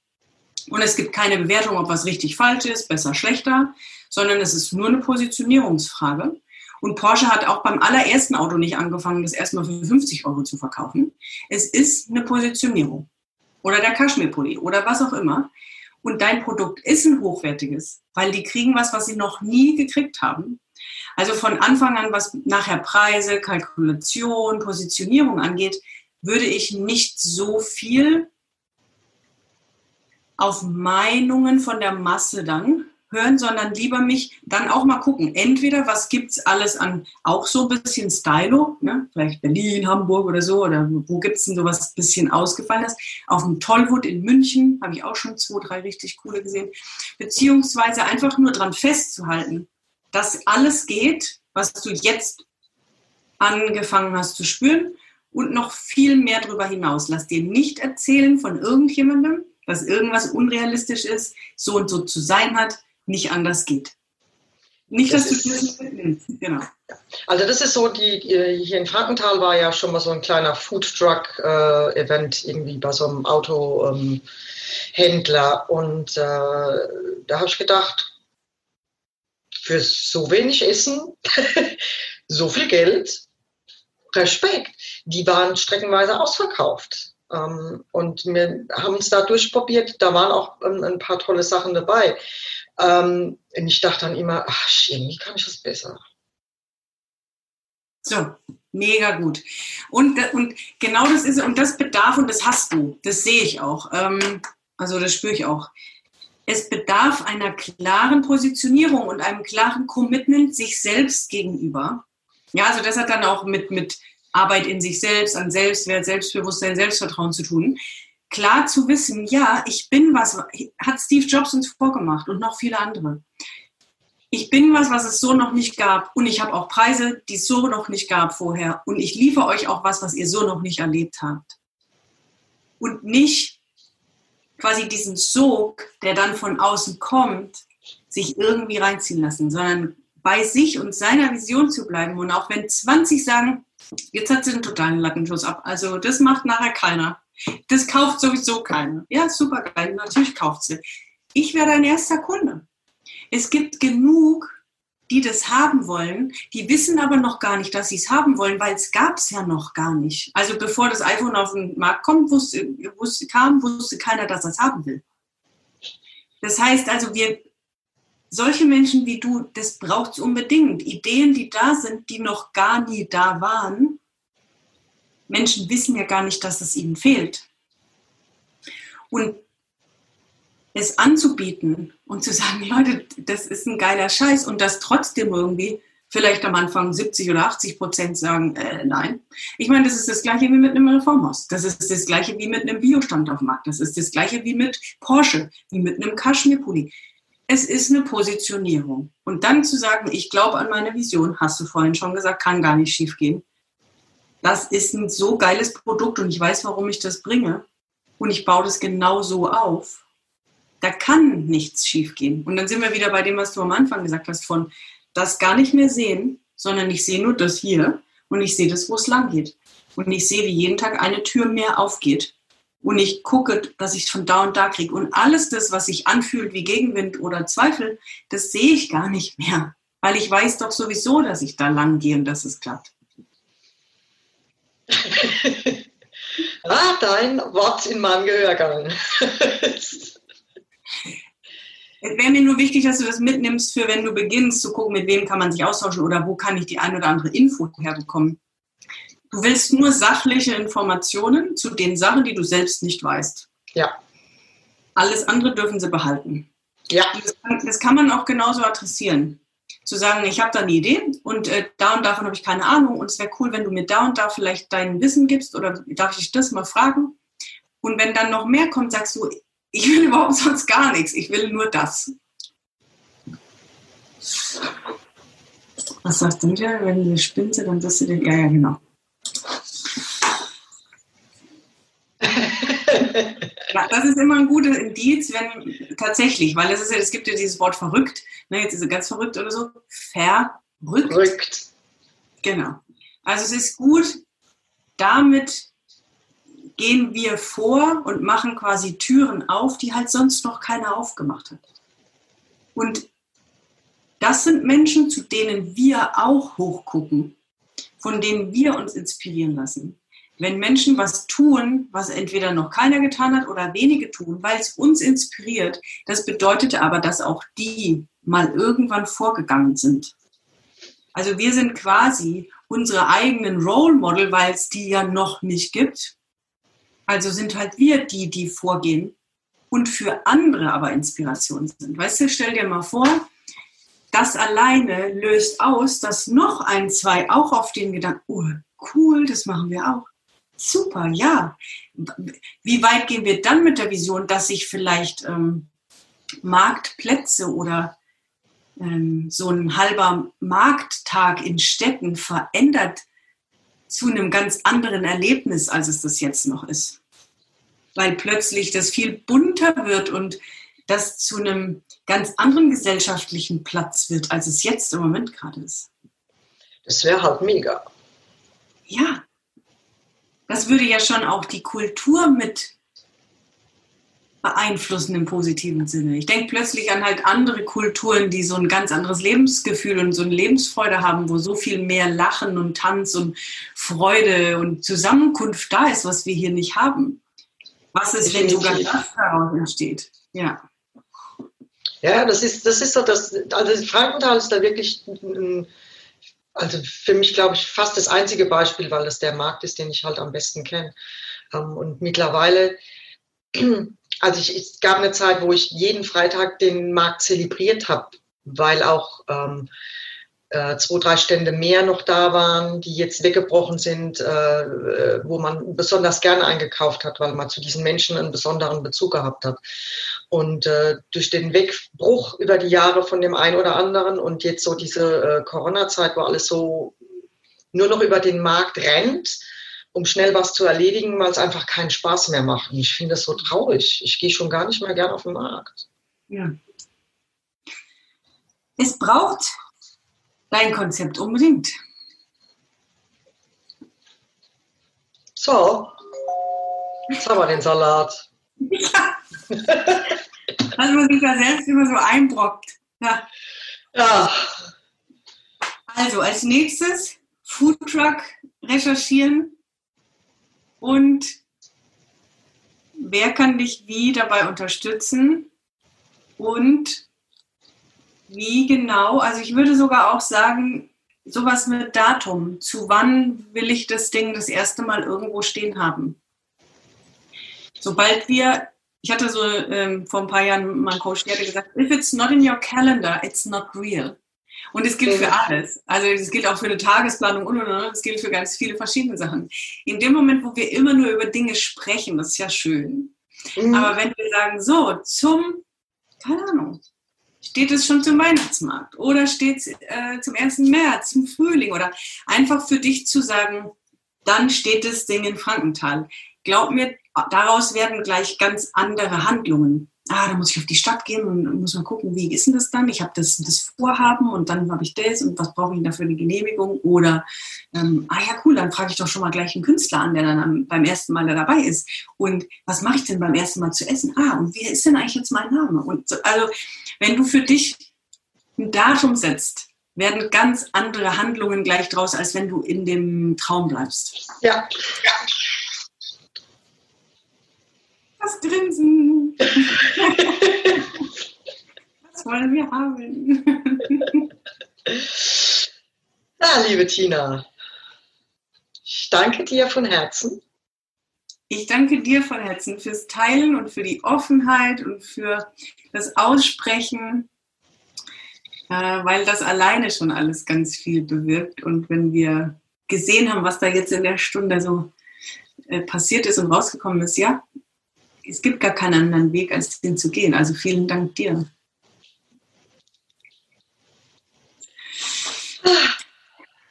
Und es gibt keine Bewertung, ob was richtig falsch ist, besser, schlechter, sondern es ist nur eine Positionierungsfrage. Und Porsche hat auch beim allerersten Auto nicht angefangen, das erstmal für 50 Euro zu verkaufen. Es ist eine Positionierung. Oder der Kaschmirpulli oder was auch immer. Und dein Produkt ist ein hochwertiges, weil die kriegen was, was sie noch nie gekriegt haben. Also von Anfang an, was nachher Preise, Kalkulation, Positionierung angeht, würde ich nicht so viel auf Meinungen von der Masse dann hören, sondern lieber mich dann auch mal gucken. Entweder, was gibt es alles an auch so ein bisschen Stylo, ne? vielleicht Berlin, Hamburg oder so, oder wo gibt es denn sowas bisschen ausgefallenes? Auf dem Tollwood in München habe ich auch schon zwei, drei richtig coole gesehen. Beziehungsweise einfach nur dran festzuhalten, dass alles geht, was du jetzt angefangen hast zu spüren und noch viel mehr darüber hinaus. Lass dir nicht erzählen von irgendjemandem, dass irgendwas unrealistisch ist, so und so zu sein hat, nicht anders geht. Nicht, das dass du das mitnimmst. Genau. Also das ist so, die, hier in Frankenthal war ja schon mal so ein kleiner Food-Truck-Event äh, irgendwie bei so einem Autohändler. Ähm, und äh, da habe ich gedacht, für so wenig Essen, [laughs] so viel Geld, Respekt. Die waren streckenweise ausverkauft. Ähm, und wir haben uns da durchprobiert. Da waren auch ähm, ein paar tolle Sachen dabei. Ähm, und ich dachte dann immer, ach, irgendwie kann ich das besser. So, mega gut. Und, und genau das ist, und das bedarf, und das hast du, das sehe ich auch, ähm, also das spüre ich auch. Es bedarf einer klaren Positionierung und einem klaren Commitment sich selbst gegenüber. Ja, also das hat dann auch mit, mit Arbeit in sich selbst, an Selbstwert, Selbstbewusstsein, Selbstvertrauen zu tun klar zu wissen, ja, ich bin was, hat Steve Jobs uns vorgemacht und noch viele andere. Ich bin was, was es so noch nicht gab und ich habe auch Preise, die es so noch nicht gab vorher und ich liefere euch auch was, was ihr so noch nicht erlebt habt. Und nicht quasi diesen Sog, der dann von außen kommt, sich irgendwie reinziehen lassen, sondern bei sich und seiner Vision zu bleiben. Und auch wenn 20 sagen, jetzt hat sie einen totalen Lattenschuss ab, also das macht nachher keiner. Das kauft sowieso keiner. Ja, super geil, natürlich kauft sie. Ich wäre dein erster Kunde. Es gibt genug, die das haben wollen, die wissen aber noch gar nicht, dass sie es haben wollen, weil es gab es ja noch gar nicht. Also bevor das iPhone auf den Markt kommt, wusste, wusste, kam, wusste keiner, dass er es haben will. Das heißt also, wir, solche Menschen wie du, das braucht es unbedingt. Ideen, die da sind, die noch gar nie da waren. Menschen wissen ja gar nicht, dass es ihnen fehlt. Und es anzubieten und zu [laughs] sagen, Leute, das ist ein geiler Scheiß und das trotzdem irgendwie vielleicht am Anfang 70 oder 80 Prozent sagen, äh, nein. Ich meine, das ist das gleiche wie mit einem Reformhaus. Das ist das gleiche wie mit einem Biostand auf dem Markt. Das ist das gleiche wie mit Porsche, wie mit einem Kaschmirpulli. Es ist eine Positionierung. Und dann zu sagen, ich glaube an meine Vision, hast du vorhin schon gesagt, kann gar nicht schief gehen. Das ist ein so geiles Produkt und ich weiß, warum ich das bringe. Und ich baue das genau so auf da kann nichts schiefgehen. Und dann sind wir wieder bei dem, was du am Anfang gesagt hast, von das gar nicht mehr sehen, sondern ich sehe nur das hier und ich sehe das, wo es lang geht. Und ich sehe, wie jeden Tag eine Tür mehr aufgeht. Und ich gucke, dass ich es von da und da kriege. Und alles das, was sich anfühlt wie Gegenwind oder Zweifel, das sehe ich gar nicht mehr. Weil ich weiß doch sowieso, dass ich da lang gehe und dass es klappt. [laughs] ah, dein Wort in meinem Gehörgang. Es wäre mir nur wichtig, dass du das mitnimmst, für wenn du beginnst zu gucken, mit wem kann man sich austauschen oder wo kann ich die ein oder andere Info herbekommen. Du willst nur sachliche Informationen zu den Sachen, die du selbst nicht weißt. Ja. Alles andere dürfen sie behalten. Ja. Das kann, das kann man auch genauso adressieren. Zu sagen, ich habe da eine Idee und äh, da und davon habe ich keine Ahnung und es wäre cool, wenn du mir da und da vielleicht dein Wissen gibst oder darf ich das mal fragen? Und wenn dann noch mehr kommt, sagst du, ich will [laughs] überhaupt sonst gar nichts. Ich will nur das. Was sagst du wieder? Wenn du eine spinnt, dann wirst du den. Ja, ja, genau. Das ist immer ein gutes Indiz, wenn tatsächlich, weil es, ist ja, es gibt ja dieses Wort verrückt, ne, jetzt ist er ganz verrückt oder so, verrückt. Verrückt. Genau. Also es ist gut, damit gehen wir vor und machen quasi Türen auf, die halt sonst noch keiner aufgemacht hat. Und das sind Menschen, zu denen wir auch hochgucken, von denen wir uns inspirieren lassen. Wenn Menschen was tun, was entweder noch keiner getan hat oder wenige tun, weil es uns inspiriert, das bedeutet aber, dass auch die mal irgendwann vorgegangen sind. Also wir sind quasi unsere eigenen Role Model, weil es die ja noch nicht gibt, also sind halt wir die, die vorgehen und für andere aber Inspiration sind. Weißt du, stell dir mal vor, das alleine löst aus, dass noch ein, zwei auch auf den Gedanken, oh, cool, das machen wir auch. Super, ja. Wie weit gehen wir dann mit der Vision, dass sich vielleicht ähm, Marktplätze oder ähm, so ein halber Markttag in Städten verändert zu einem ganz anderen Erlebnis, als es das jetzt noch ist. Weil plötzlich das viel bunter wird und das zu einem ganz anderen gesellschaftlichen Platz wird, als es jetzt im Moment gerade ist. Das wäre halt mega. Ja. Das würde ja schon auch die Kultur mit beeinflussen im positiven Sinne. Ich denke plötzlich an halt andere Kulturen, die so ein ganz anderes Lebensgefühl und so eine Lebensfreude haben, wo so viel mehr Lachen und Tanz und Freude und Zusammenkunft da ist, was wir hier nicht haben. Was ist, wenn sogar das daraus entsteht? Ja. Ja, das ist, das ist so das, also Frankenthal ist da wirklich, also für mich glaube ich fast das einzige Beispiel, weil das der Markt ist, den ich halt am besten kenne. Ähm, und mittlerweile [clears throat] also ich, es gab eine Zeit, wo ich jeden Freitag den Markt zelebriert habe, weil auch ähm, äh, zwei, drei Stände mehr noch da waren, die jetzt weggebrochen sind, äh, wo man besonders gerne eingekauft hat, weil man zu diesen Menschen einen besonderen Bezug gehabt hat. Und äh, durch den Wegbruch über die Jahre von dem einen oder anderen und jetzt so diese äh, Corona-Zeit, wo alles so nur noch über den Markt rennt, um schnell was zu erledigen, weil es einfach keinen Spaß mehr macht. Und ich finde das so traurig. Ich gehe schon gar nicht mehr gern auf den Markt. Ja. Es braucht dein Konzept unbedingt. So, jetzt haben wir den Salat. Ja. Was man sich da selbst immer so einbrockt. Ja. Ja, Also als nächstes Foodtruck recherchieren und wer kann dich wie dabei unterstützen und wie genau, also ich würde sogar auch sagen, sowas mit Datum, zu wann will ich das Ding das erste Mal irgendwo stehen haben. Sobald wir, ich hatte so ähm, vor ein paar Jahren mal einen Coach, der hatte gesagt, if it's not in your calendar, it's not real. Und es gilt für alles. Also es gilt auch für eine Tagesplanung und, und, und. Es gilt für ganz viele verschiedene Sachen. In dem Moment, wo wir immer nur über Dinge sprechen, das ist ja schön. Mhm. Aber wenn wir sagen, so, zum, keine Ahnung, steht es schon zum Weihnachtsmarkt oder steht es äh, zum 1. März, zum Frühling oder einfach für dich zu sagen, dann steht das Ding in Frankenthal. Glaub mir, daraus werden gleich ganz andere Handlungen. Ah, da muss ich auf die Stadt gehen und muss mal gucken, wie ist denn das dann? Ich habe das, das Vorhaben und dann habe ich das und was brauche ich dafür eine Genehmigung? Oder, ähm, ah ja, cool, dann frage ich doch schon mal gleich einen Künstler an, der dann am, beim ersten Mal da dabei ist. Und was mache ich denn beim ersten Mal zu essen? Ah, und wer ist denn eigentlich jetzt mein Name? Und so, also, wenn du für dich ein Datum setzt, werden ganz andere Handlungen gleich draus, als wenn du in dem Traum bleibst. ja. Das Grinsen. Was wollen wir haben? Ja, liebe Tina, ich danke dir von Herzen. Ich danke dir von Herzen fürs Teilen und für die Offenheit und für das Aussprechen, äh, weil das alleine schon alles ganz viel bewirkt. Und wenn wir gesehen haben, was da jetzt in der Stunde so äh, passiert ist und rausgekommen ist, ja, es gibt gar keinen anderen Weg, als den zu gehen. Also vielen Dank dir.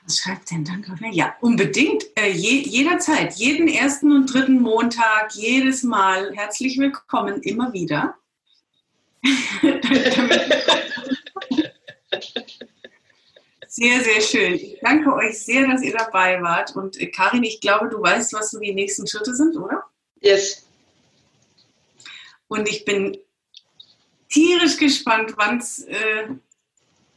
Was schreibt denn gerade? Ja, unbedingt. Äh, je, jederzeit, jeden ersten und dritten Montag, jedes Mal. Herzlich willkommen, immer wieder. sehr, sehr schön. Ich danke euch sehr, dass ihr dabei wart. Und äh, Karin, ich glaube, du weißt, was so die nächsten Schritte sind, oder? Yes. Und ich bin tierisch gespannt, wann es äh,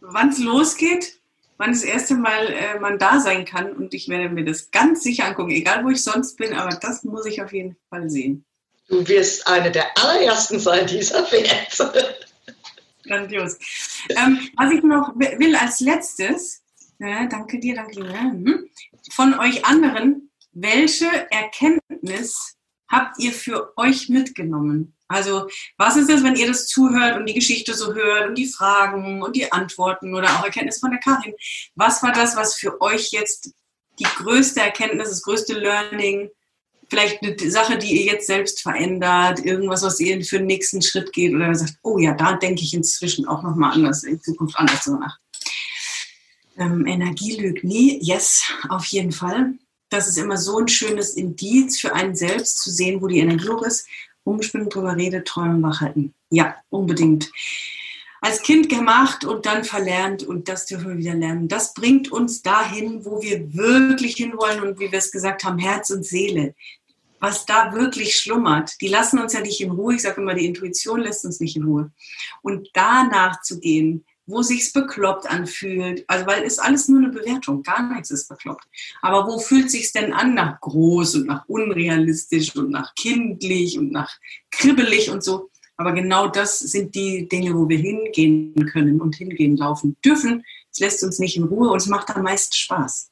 wann's losgeht, wann das erste Mal äh, man da sein kann. Und ich werde mir das ganz sicher angucken, egal wo ich sonst bin, aber das muss ich auf jeden Fall sehen. Du wirst eine der allerersten sein, die es erfährt. Grandios. Ähm, was ich noch will als letztes, äh, danke dir, danke dir, hm, von euch anderen, welche Erkenntnis habt ihr für euch mitgenommen? Also, was ist es, wenn ihr das zuhört und die Geschichte so hört und die Fragen und die Antworten oder auch Erkenntnisse von der Karin? Was war das, was für euch jetzt die größte Erkenntnis, das größte Learning, vielleicht eine Sache, die ihr jetzt selbst verändert, irgendwas, was ihr für den nächsten Schritt geht oder sagt, oh ja, da denke ich inzwischen auch nochmal anders, in Zukunft anders drüber nach. Ähm, Energie lügt nie, yes, auf jeden Fall. Das ist immer so ein schönes Indiz für einen selbst zu sehen, wo die Energie hoch ist. Umspinnen, drüber reden, träumen, wachhalten. Ja, unbedingt. Als Kind gemacht und dann verlernt und das dürfen wir wieder lernen. Das bringt uns dahin, wo wir wirklich hinwollen und wie wir es gesagt haben, Herz und Seele. Was da wirklich schlummert, die lassen uns ja nicht in Ruhe. Ich sage immer, die Intuition lässt uns nicht in Ruhe. Und danach zu gehen, wo sich's bekloppt anfühlt. Also, weil ist alles nur eine Bewertung, gar nichts ist bekloppt. Aber wo fühlt sich's denn an nach groß und nach unrealistisch und nach kindlich und nach kribbelig und so? Aber genau das sind die Dinge, wo wir hingehen können und hingehen laufen dürfen. Es lässt uns nicht in Ruhe und es macht am meisten Spaß.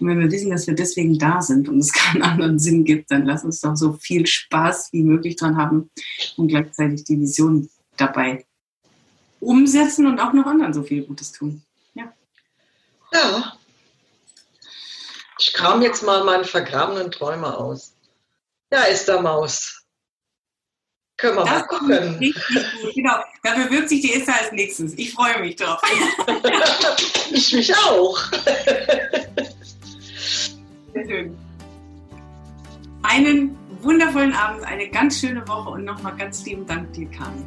Und wenn wir wissen, dass wir deswegen da sind und es [laughs] keinen anderen Sinn gibt, dann lass uns doch so viel Spaß wie möglich dran haben und gleichzeitig die Vision dabei umsetzen und auch noch anderen so viel Gutes tun. Ja. Ja. Ich kram jetzt mal meine vergrabenen Träume aus. Ja, ist der Maus. Können wir mal Das kommt gucken. richtig gut. Genau. Da bewirbt sich die Esther als nächstes. Ich freue mich drauf. [laughs] ich mich auch. Sehr schön. einen wundervollen Abend, eine ganz schöne Woche und nochmal ganz lieben Dank dir, Karin.